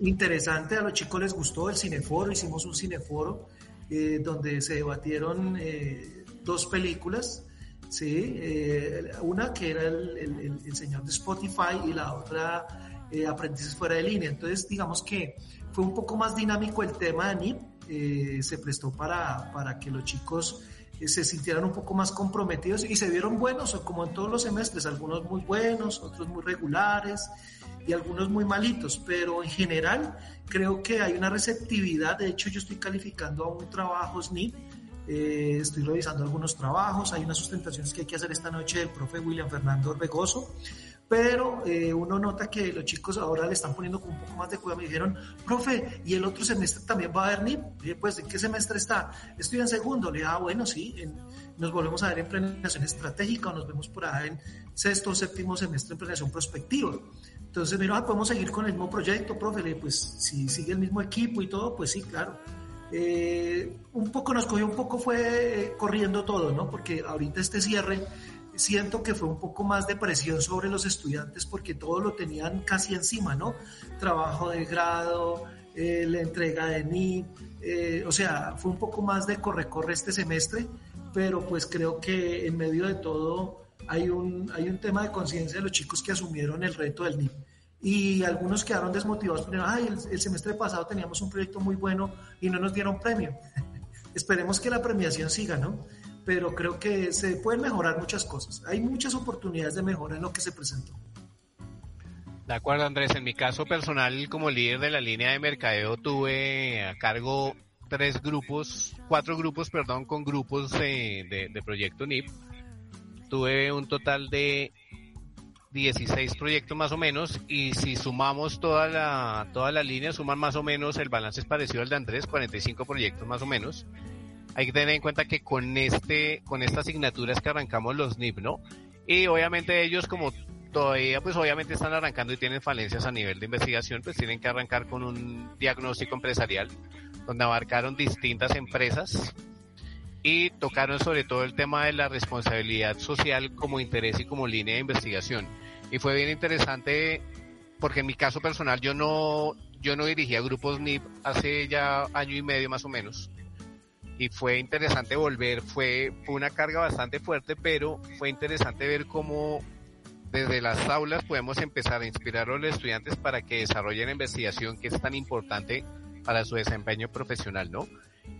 interesante. A los chicos les gustó el cineforo, hicimos un cineforo donde se debatieron dos películas, ¿sí? Eh, una que era el, el, señor de Spotify y la otra eh, Aprendices fuera de línea. Entonces, digamos que fue un poco más dinámico el tema de NIP, eh, se prestó para, para que los chicos se sintieran un poco más comprometidos y se vieron buenos, como en todos los semestres, algunos muy buenos, otros muy regulares y algunos muy malitos, pero en general creo que hay una receptividad, de hecho yo estoy calificando a un trabajo SNIP eh, estoy revisando algunos trabajos, hay unas sustentaciones que hay que hacer esta noche del profe William Fernando Orbegoso, pero eh, uno nota que los chicos ahora le están poniendo un poco más de cuidado. Me dijeron, profe, ¿y el otro semestre también va a haber NIP? dije, pues, ¿en qué semestre está? Estoy en segundo. Le dije, ah, bueno, sí, nos volvemos a ver en planeación estratégica o nos vemos por ahí en sexto o séptimo semestre en planeación prospectiva. Entonces dijo, ah, podemos seguir con el mismo proyecto, profe. Le dije, pues, si sigue el mismo equipo y todo, pues sí, claro eh, un poco nos cogió, un poco fue eh, corriendo todo, ¿no? Porque ahorita este cierre siento que fue un poco más de presión sobre los estudiantes porque todo lo tenían casi encima, ¿no? Trabajo de grado, eh, la entrega de NIP, o sea, fue un poco más de corre-corre este semestre, pero pues creo que en medio de todo hay un, hay un tema de conciencia de los chicos que asumieron el reto del NIP y algunos quedaron desmotivados porque ay, el, semestre pasado teníamos un proyecto muy bueno y no nos dieron premio. Esperemos que la premiación siga, ¿no? Pero creo que se pueden mejorar muchas cosas. Hay muchas oportunidades de mejora en lo que se presentó. De acuerdo, Andrés. En mi caso personal, como líder de la línea de mercadeo, tuve a cargo tres grupos, cuatro grupos, perdón, con grupos de, de proyecto NIP. Tuve un total de 16 proyectos más o menos y si sumamos toda la, toda la línea, suman más o menos, el balance es parecido al de Andrés, 45 proyectos más o menos. Hay que tener en cuenta que con este, con esta asignatura es que arrancamos los NIP, ¿no? Y obviamente ellos como todavía pues obviamente están arrancando y tienen falencias a nivel de investigación, pues tienen que arrancar con un diagnóstico empresarial donde abarcaron distintas empresas y tocaron sobre todo el tema de la responsabilidad social como interés y como línea de investigación y fue bien interesante porque en mi caso personal yo no, yo no dirigía grupos NIP hace ya año y medio más o menos. Y fue interesante volver, fue, una carga bastante fuerte, pero fue interesante ver cómo desde las aulas podemos empezar a inspirar a los estudiantes para que desarrollen investigación que es tan importante para su desempeño profesional, ¿no?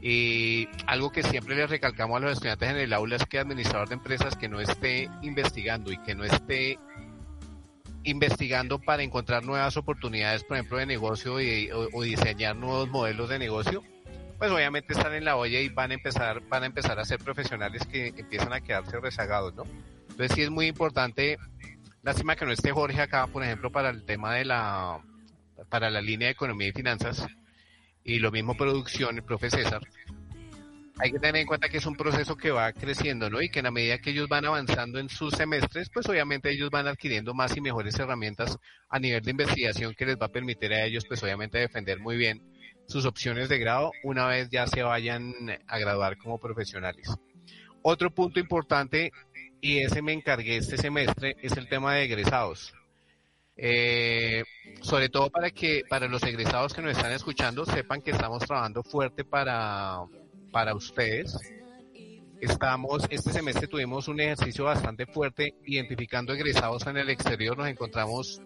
Y algo que siempre les recalcamos a los estudiantes en el aula es que administrador de empresas que no esté investigando y que no esté investigando para encontrar nuevas oportunidades, por ejemplo, de negocio y, o, diseñar nuevos modelos de negocio, pues obviamente están en la olla y van a empezar, van a empezar a ser profesionales que empiezan a quedarse rezagados, ¿no? Entonces sí es muy importante, lástima que no esté Jorge acá, por ejemplo, para el tema de la, para la línea de economía y finanzas, y lo mismo producción, el profe César, hay que tener en cuenta que es un proceso que va creciendo, ¿no? Y que en la medida que ellos van avanzando en sus semestres, pues obviamente ellos van adquiriendo más y mejores herramientas a nivel de investigación que les va a permitir a ellos, pues obviamente defender muy bien sus opciones de grado una vez ya se vayan a graduar como profesionales. Otro punto importante, y ese me encargué este semestre, es el tema de egresados. Eh, sobre todo para que para los egresados que nos están escuchando sepan que estamos trabajando fuerte para para ustedes. Estamos, este semestre tuvimos un ejercicio bastante fuerte identificando egresados en el exterior. Nos encontramos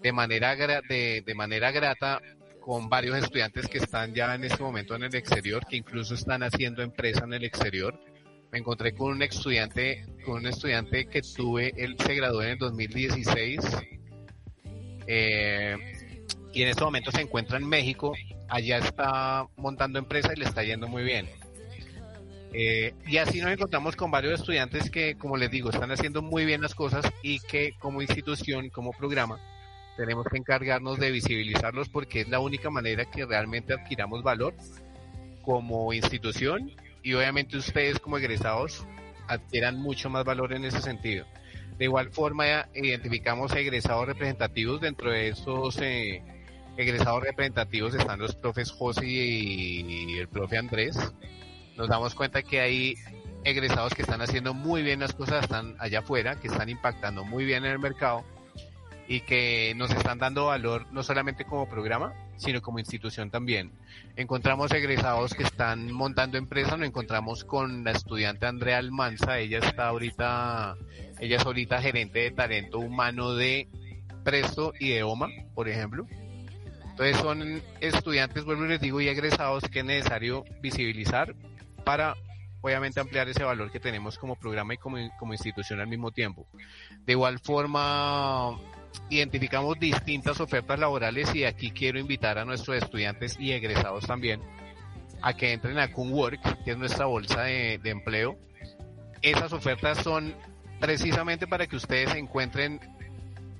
de manera, de, de manera grata con varios estudiantes que están ya en este momento en el exterior, que incluso están haciendo empresa en el exterior. Me encontré con un estudiante, con un estudiante que tuve, él se graduó en el 2016. Eh, y en este momento se encuentra en México, allá está montando empresa y le está yendo muy bien. Eh, y así nos encontramos con varios estudiantes que, como les digo, están haciendo muy bien las cosas y que como institución, como programa, tenemos que encargarnos de visibilizarlos porque es la única manera que realmente adquiramos valor como institución y obviamente ustedes como egresados adquieran mucho más valor en ese sentido. De igual forma, identificamos egresados representativos. Dentro de esos eh, egresados representativos están los profes José y el profe Andrés. Nos damos cuenta que hay egresados que están haciendo muy bien las cosas, están allá afuera, que están impactando muy bien en el mercado y que nos están dando valor no solamente como programa, sino como institución también. Encontramos egresados que están montando empresas, nos encontramos con la estudiante Andrea Almanza, ella está ahorita, ella es ahorita gerente de talento humano de Presto y de OMA, por ejemplo. Entonces son estudiantes, vuelvo y les digo, y egresados que es necesario visibilizar para obviamente ampliar ese valor que tenemos como programa y como, como institución al mismo tiempo. De igual forma, identificamos distintas ofertas laborales y aquí quiero invitar a nuestros estudiantes y egresados también a que entren a Kunwork, que es nuestra bolsa de, empleo. Esas ofertas son precisamente para que ustedes encuentren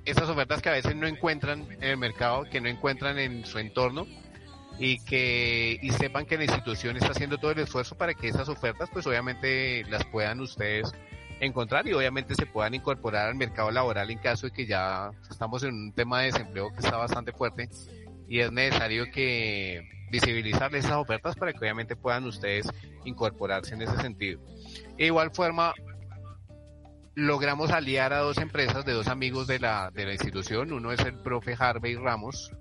esas ofertas que a veces no encuentran en el mercado, que no encuentran en su entorno y que y sepan que la institución está haciendo todo el esfuerzo para que esas ofertas pues obviamente las puedan ustedes encontrar y obviamente se puedan incorporar al mercado laboral en caso de que ya estamos en un tema de desempleo que está bastante fuerte y es necesario que visibilizarles esas ofertas para que obviamente puedan ustedes incorporarse en ese sentido. De igual forma, logramos aliar a dos empresas de dos amigos de la, de la institución. Uno es el profe Harvey Ramos.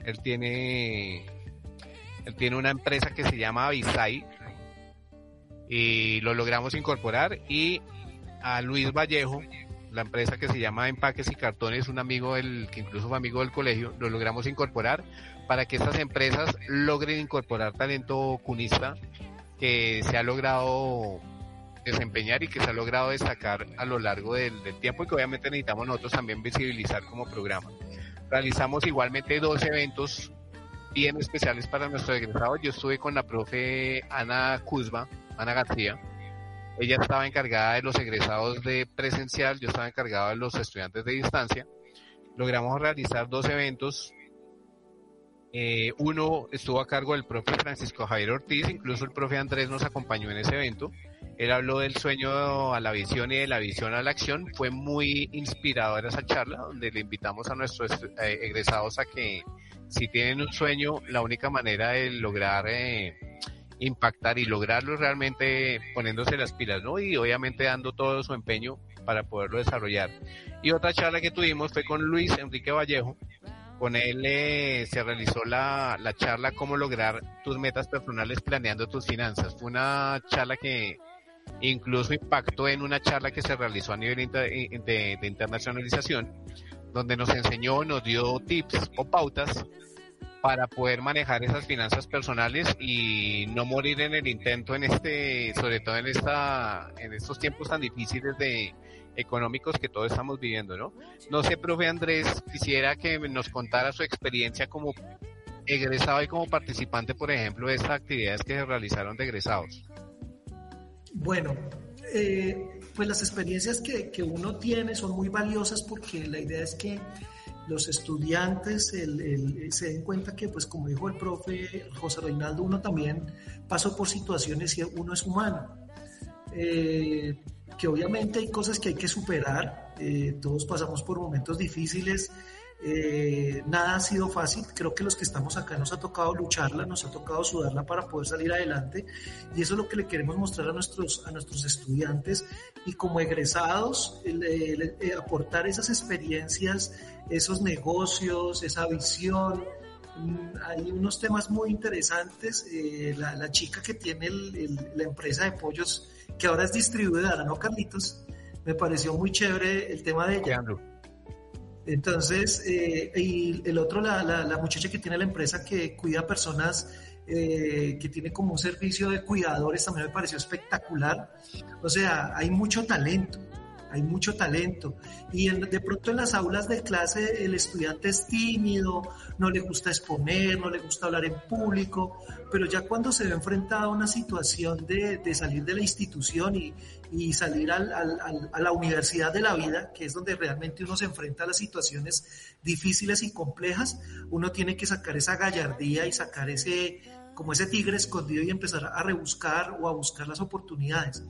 Él tiene, él tiene una empresa que se llama Avisai y lo logramos incorporar y a Luis Vallejo, la empresa que se llama Empaques y Cartones, un amigo del, que incluso fue amigo del colegio, lo logramos incorporar para que estas empresas logren incorporar talento cunista que se ha logrado desempeñar y que se ha logrado destacar a lo largo del, tiempo y que obviamente necesitamos nosotros también visibilizar como programa. Realizamos igualmente dos eventos bien especiales para nuestros egresados. Yo estuve con la profe Ana Kuzma, Ana García, ella estaba encargada de los egresados de presencial, yo estaba encargado de los estudiantes de distancia. Logramos realizar dos eventos. Eh, uno estuvo a cargo del profe Francisco Javier Ortiz, incluso el profe Andrés nos acompañó en ese evento. Él habló del sueño a la visión y de la visión a la acción. Fue muy inspiradora esa charla, donde le invitamos a nuestros eh, egresados a que si tienen un sueño, la única manera de lograr eh, impactar y lograrlo realmente poniéndose las pilas, ¿no? Y obviamente dando todo su empeño para poderlo desarrollar. Y otra charla que tuvimos fue con Luis Enrique Vallejo. Con él eh, se realizó la, la charla Cómo lograr tus metas personales planeando tus finanzas. Fue una charla que incluso impactó en una charla que se realizó a nivel de, de internacionalización, donde nos enseñó, nos dio tips o pautas para poder manejar esas finanzas personales y no morir en el intento en este, sobre todo en esta, en estos tiempos tan difíciles de económicos que todos estamos viviendo, ¿no? No sé, profe Andrés, quisiera que nos contara su experiencia como egresado y como participante, por ejemplo, de estas actividades que se realizaron de egresados. Bueno, eh, pues las experiencias que, que uno tiene son muy valiosas porque la idea es que los estudiantes se den cuenta que, pues como dijo el profe José Reinaldo, uno también pasó por situaciones y uno es humano. Eh, que obviamente hay cosas que hay que superar, eh, todos pasamos por momentos difíciles, eh, nada ha sido fácil, creo que los que estamos acá nos ha tocado lucharla, nos ha tocado sudarla para poder salir adelante y eso es lo que le queremos mostrar a nuestros, a nuestros estudiantes y como egresados aportar esas experiencias esos negocios, esa visión. Mm, hay unos temas muy interesantes. Eh, la, chica que tiene la empresa de pollos, que ahora es distribuidora, ¿no, Carlitos? Me pareció muy chévere el tema de ella. Entonces, eh, y el otro, la, la, muchacha que tiene la empresa que cuida personas, eh, que tiene como un servicio de cuidadores, también me pareció espectacular. O sea, hay mucho talento hay mucho talento. Y de pronto en las aulas de clase el estudiante es tímido, no le gusta exponer, no le gusta hablar en público, pero ya cuando se ve enfrentado a una situación de, salir de la institución y, salir al, al, a la universidad de la vida, que es donde realmente uno se enfrenta a las situaciones difíciles y complejas, uno tiene que sacar esa gallardía y sacar ese, como ese tigre escondido y empezar a rebuscar o a buscar las oportunidades.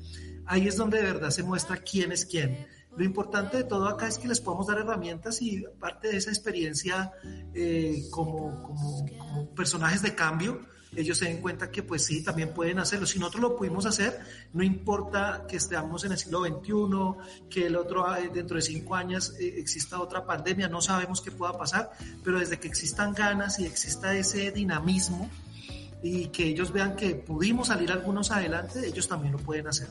Ahí es donde de verdad se muestra quién es quién. Lo importante de todo acá es que les podemos dar herramientas y parte de esa experiencia eh, como personajes de cambio, ellos se den cuenta que pues sí, también pueden hacerlo. Si nosotros lo pudimos hacer, no importa que estemos en el siglo XXI, que el otro eh, dentro de cinco años eh, exista otra pandemia, no sabemos qué pueda pasar, pero desde que existan ganas y exista ese dinamismo y que ellos vean que pudimos salir algunos adelante, ellos también lo pueden hacer.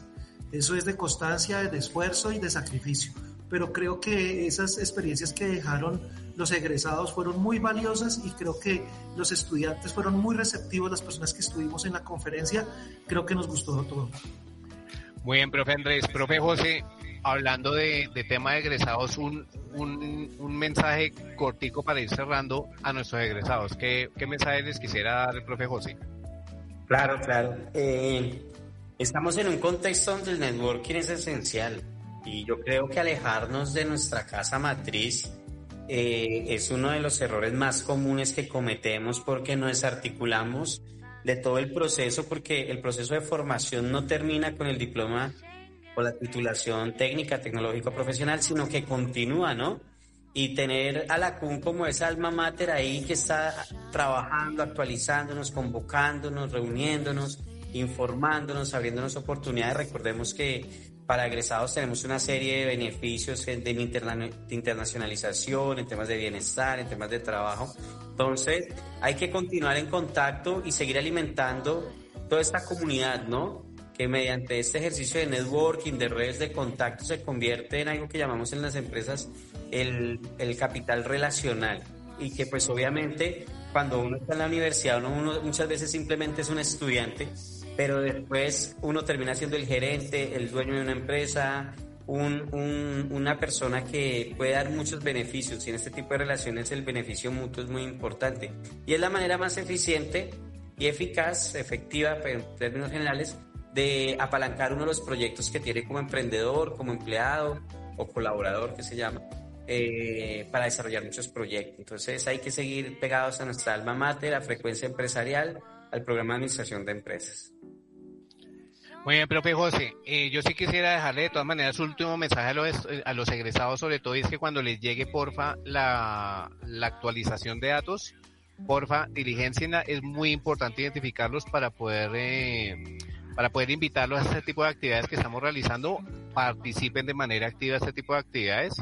Eso es de constancia, de esfuerzo y de sacrificio. Pero creo que esas experiencias que dejaron los egresados fueron muy valiosas y creo que los estudiantes fueron muy receptivos, las personas que estuvimos en la conferencia, creo que nos gustó todo. Muy bien, profe Andrés. Profe José, hablando de, tema de egresados, un, un, mensaje cortico para ir cerrando a nuestros egresados. ¿Qué, qué mensaje les quisiera dar el profe José? Claro, claro. Eh, estamos en un contexto donde el networking es esencial y yo creo que alejarnos de nuestra casa matriz eh, es uno de los errores más comunes que cometemos porque no desarticulamos de todo el proceso, porque el proceso de formación no termina con el diploma o la titulación técnica, tecnológico, profesional, sino que continúa, ¿no? Y tener a la CUN como esa alma mater ahí que está trabajando, actualizándonos, convocándonos, reuniéndonos, informándonos, abriéndonos oportunidades. Recordemos que para egresados tenemos una serie de beneficios de, internacionalización, en temas de bienestar, en temas de trabajo. Entonces, hay que continuar en contacto y seguir alimentando toda esta comunidad, ¿no? Que mediante este ejercicio de networking, de redes de contacto, se convierte en algo que llamamos en las empresas el, el capital relacional. Y que pues obviamente cuando uno está en la universidad, uno muchas veces simplemente es un estudiante, pero después uno termina siendo el gerente, el dueño de una empresa, un, una persona que puede dar muchos beneficios y en este tipo de relaciones el beneficio mutuo es muy importante y es la manera más eficiente y eficaz, efectiva en términos generales, de apalancar uno de los proyectos que tiene como emprendedor, como empleado o colaborador que se llama, eh, para desarrollar muchos proyectos. Entonces hay que seguir pegados a nuestra alma mater, a frecuencia empresarial, al programa de administración de empresas. Muy bien, profe José, eh, yo sí quisiera dejarle de todas maneras su último mensaje a los, a los egresados, sobre todo, es que cuando les llegue, porfa, la, la actualización de datos, porfa, diligencia, es muy importante identificarlos para poder, eh, para poder invitarlos a este tipo de actividades que estamos realizando, participen de manera activa a este tipo de actividades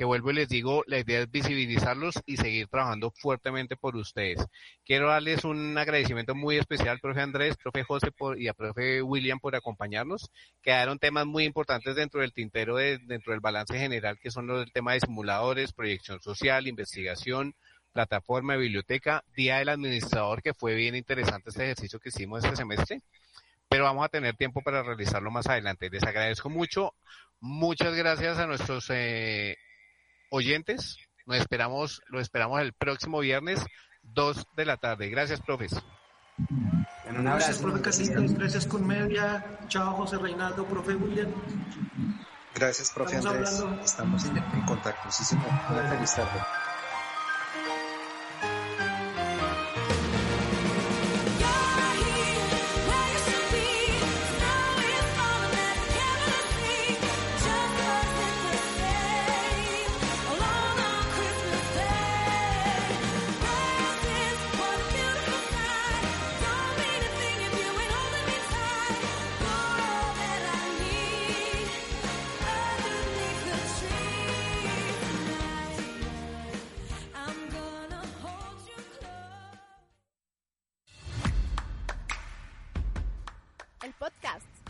que vuelvo y les digo, la idea es visibilizarlos y seguir trabajando fuertemente por ustedes. Quiero darles un agradecimiento muy especial al profe Andrés, profe José y a profe William por acompañarnos. Quedaron temas muy importantes dentro del tintero, dentro del balance general, que son los del tema de simuladores, proyección social, investigación, plataforma de biblioteca, Día del Administrador, que fue bien interesante este ejercicio que hicimos este semestre pero vamos a tener tiempo para realizarlo más adelante. Les agradezco mucho. Muchas gracias a nuestros eh, oyentes. Nos esperamos, lo esperamos el próximo viernes, 2 de la tarde. Gracias, profes. Gracias, profe Casitas. Gracias, con media. Chao, José Reinaldo, profe William. Gracias, profe Andrés. Estamos en, en contacto. Sí, señor. Una feliz tarde.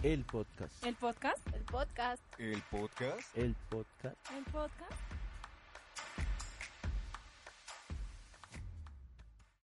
El podcast. El podcast. El podcast. El podcast. El podcast. El podcast.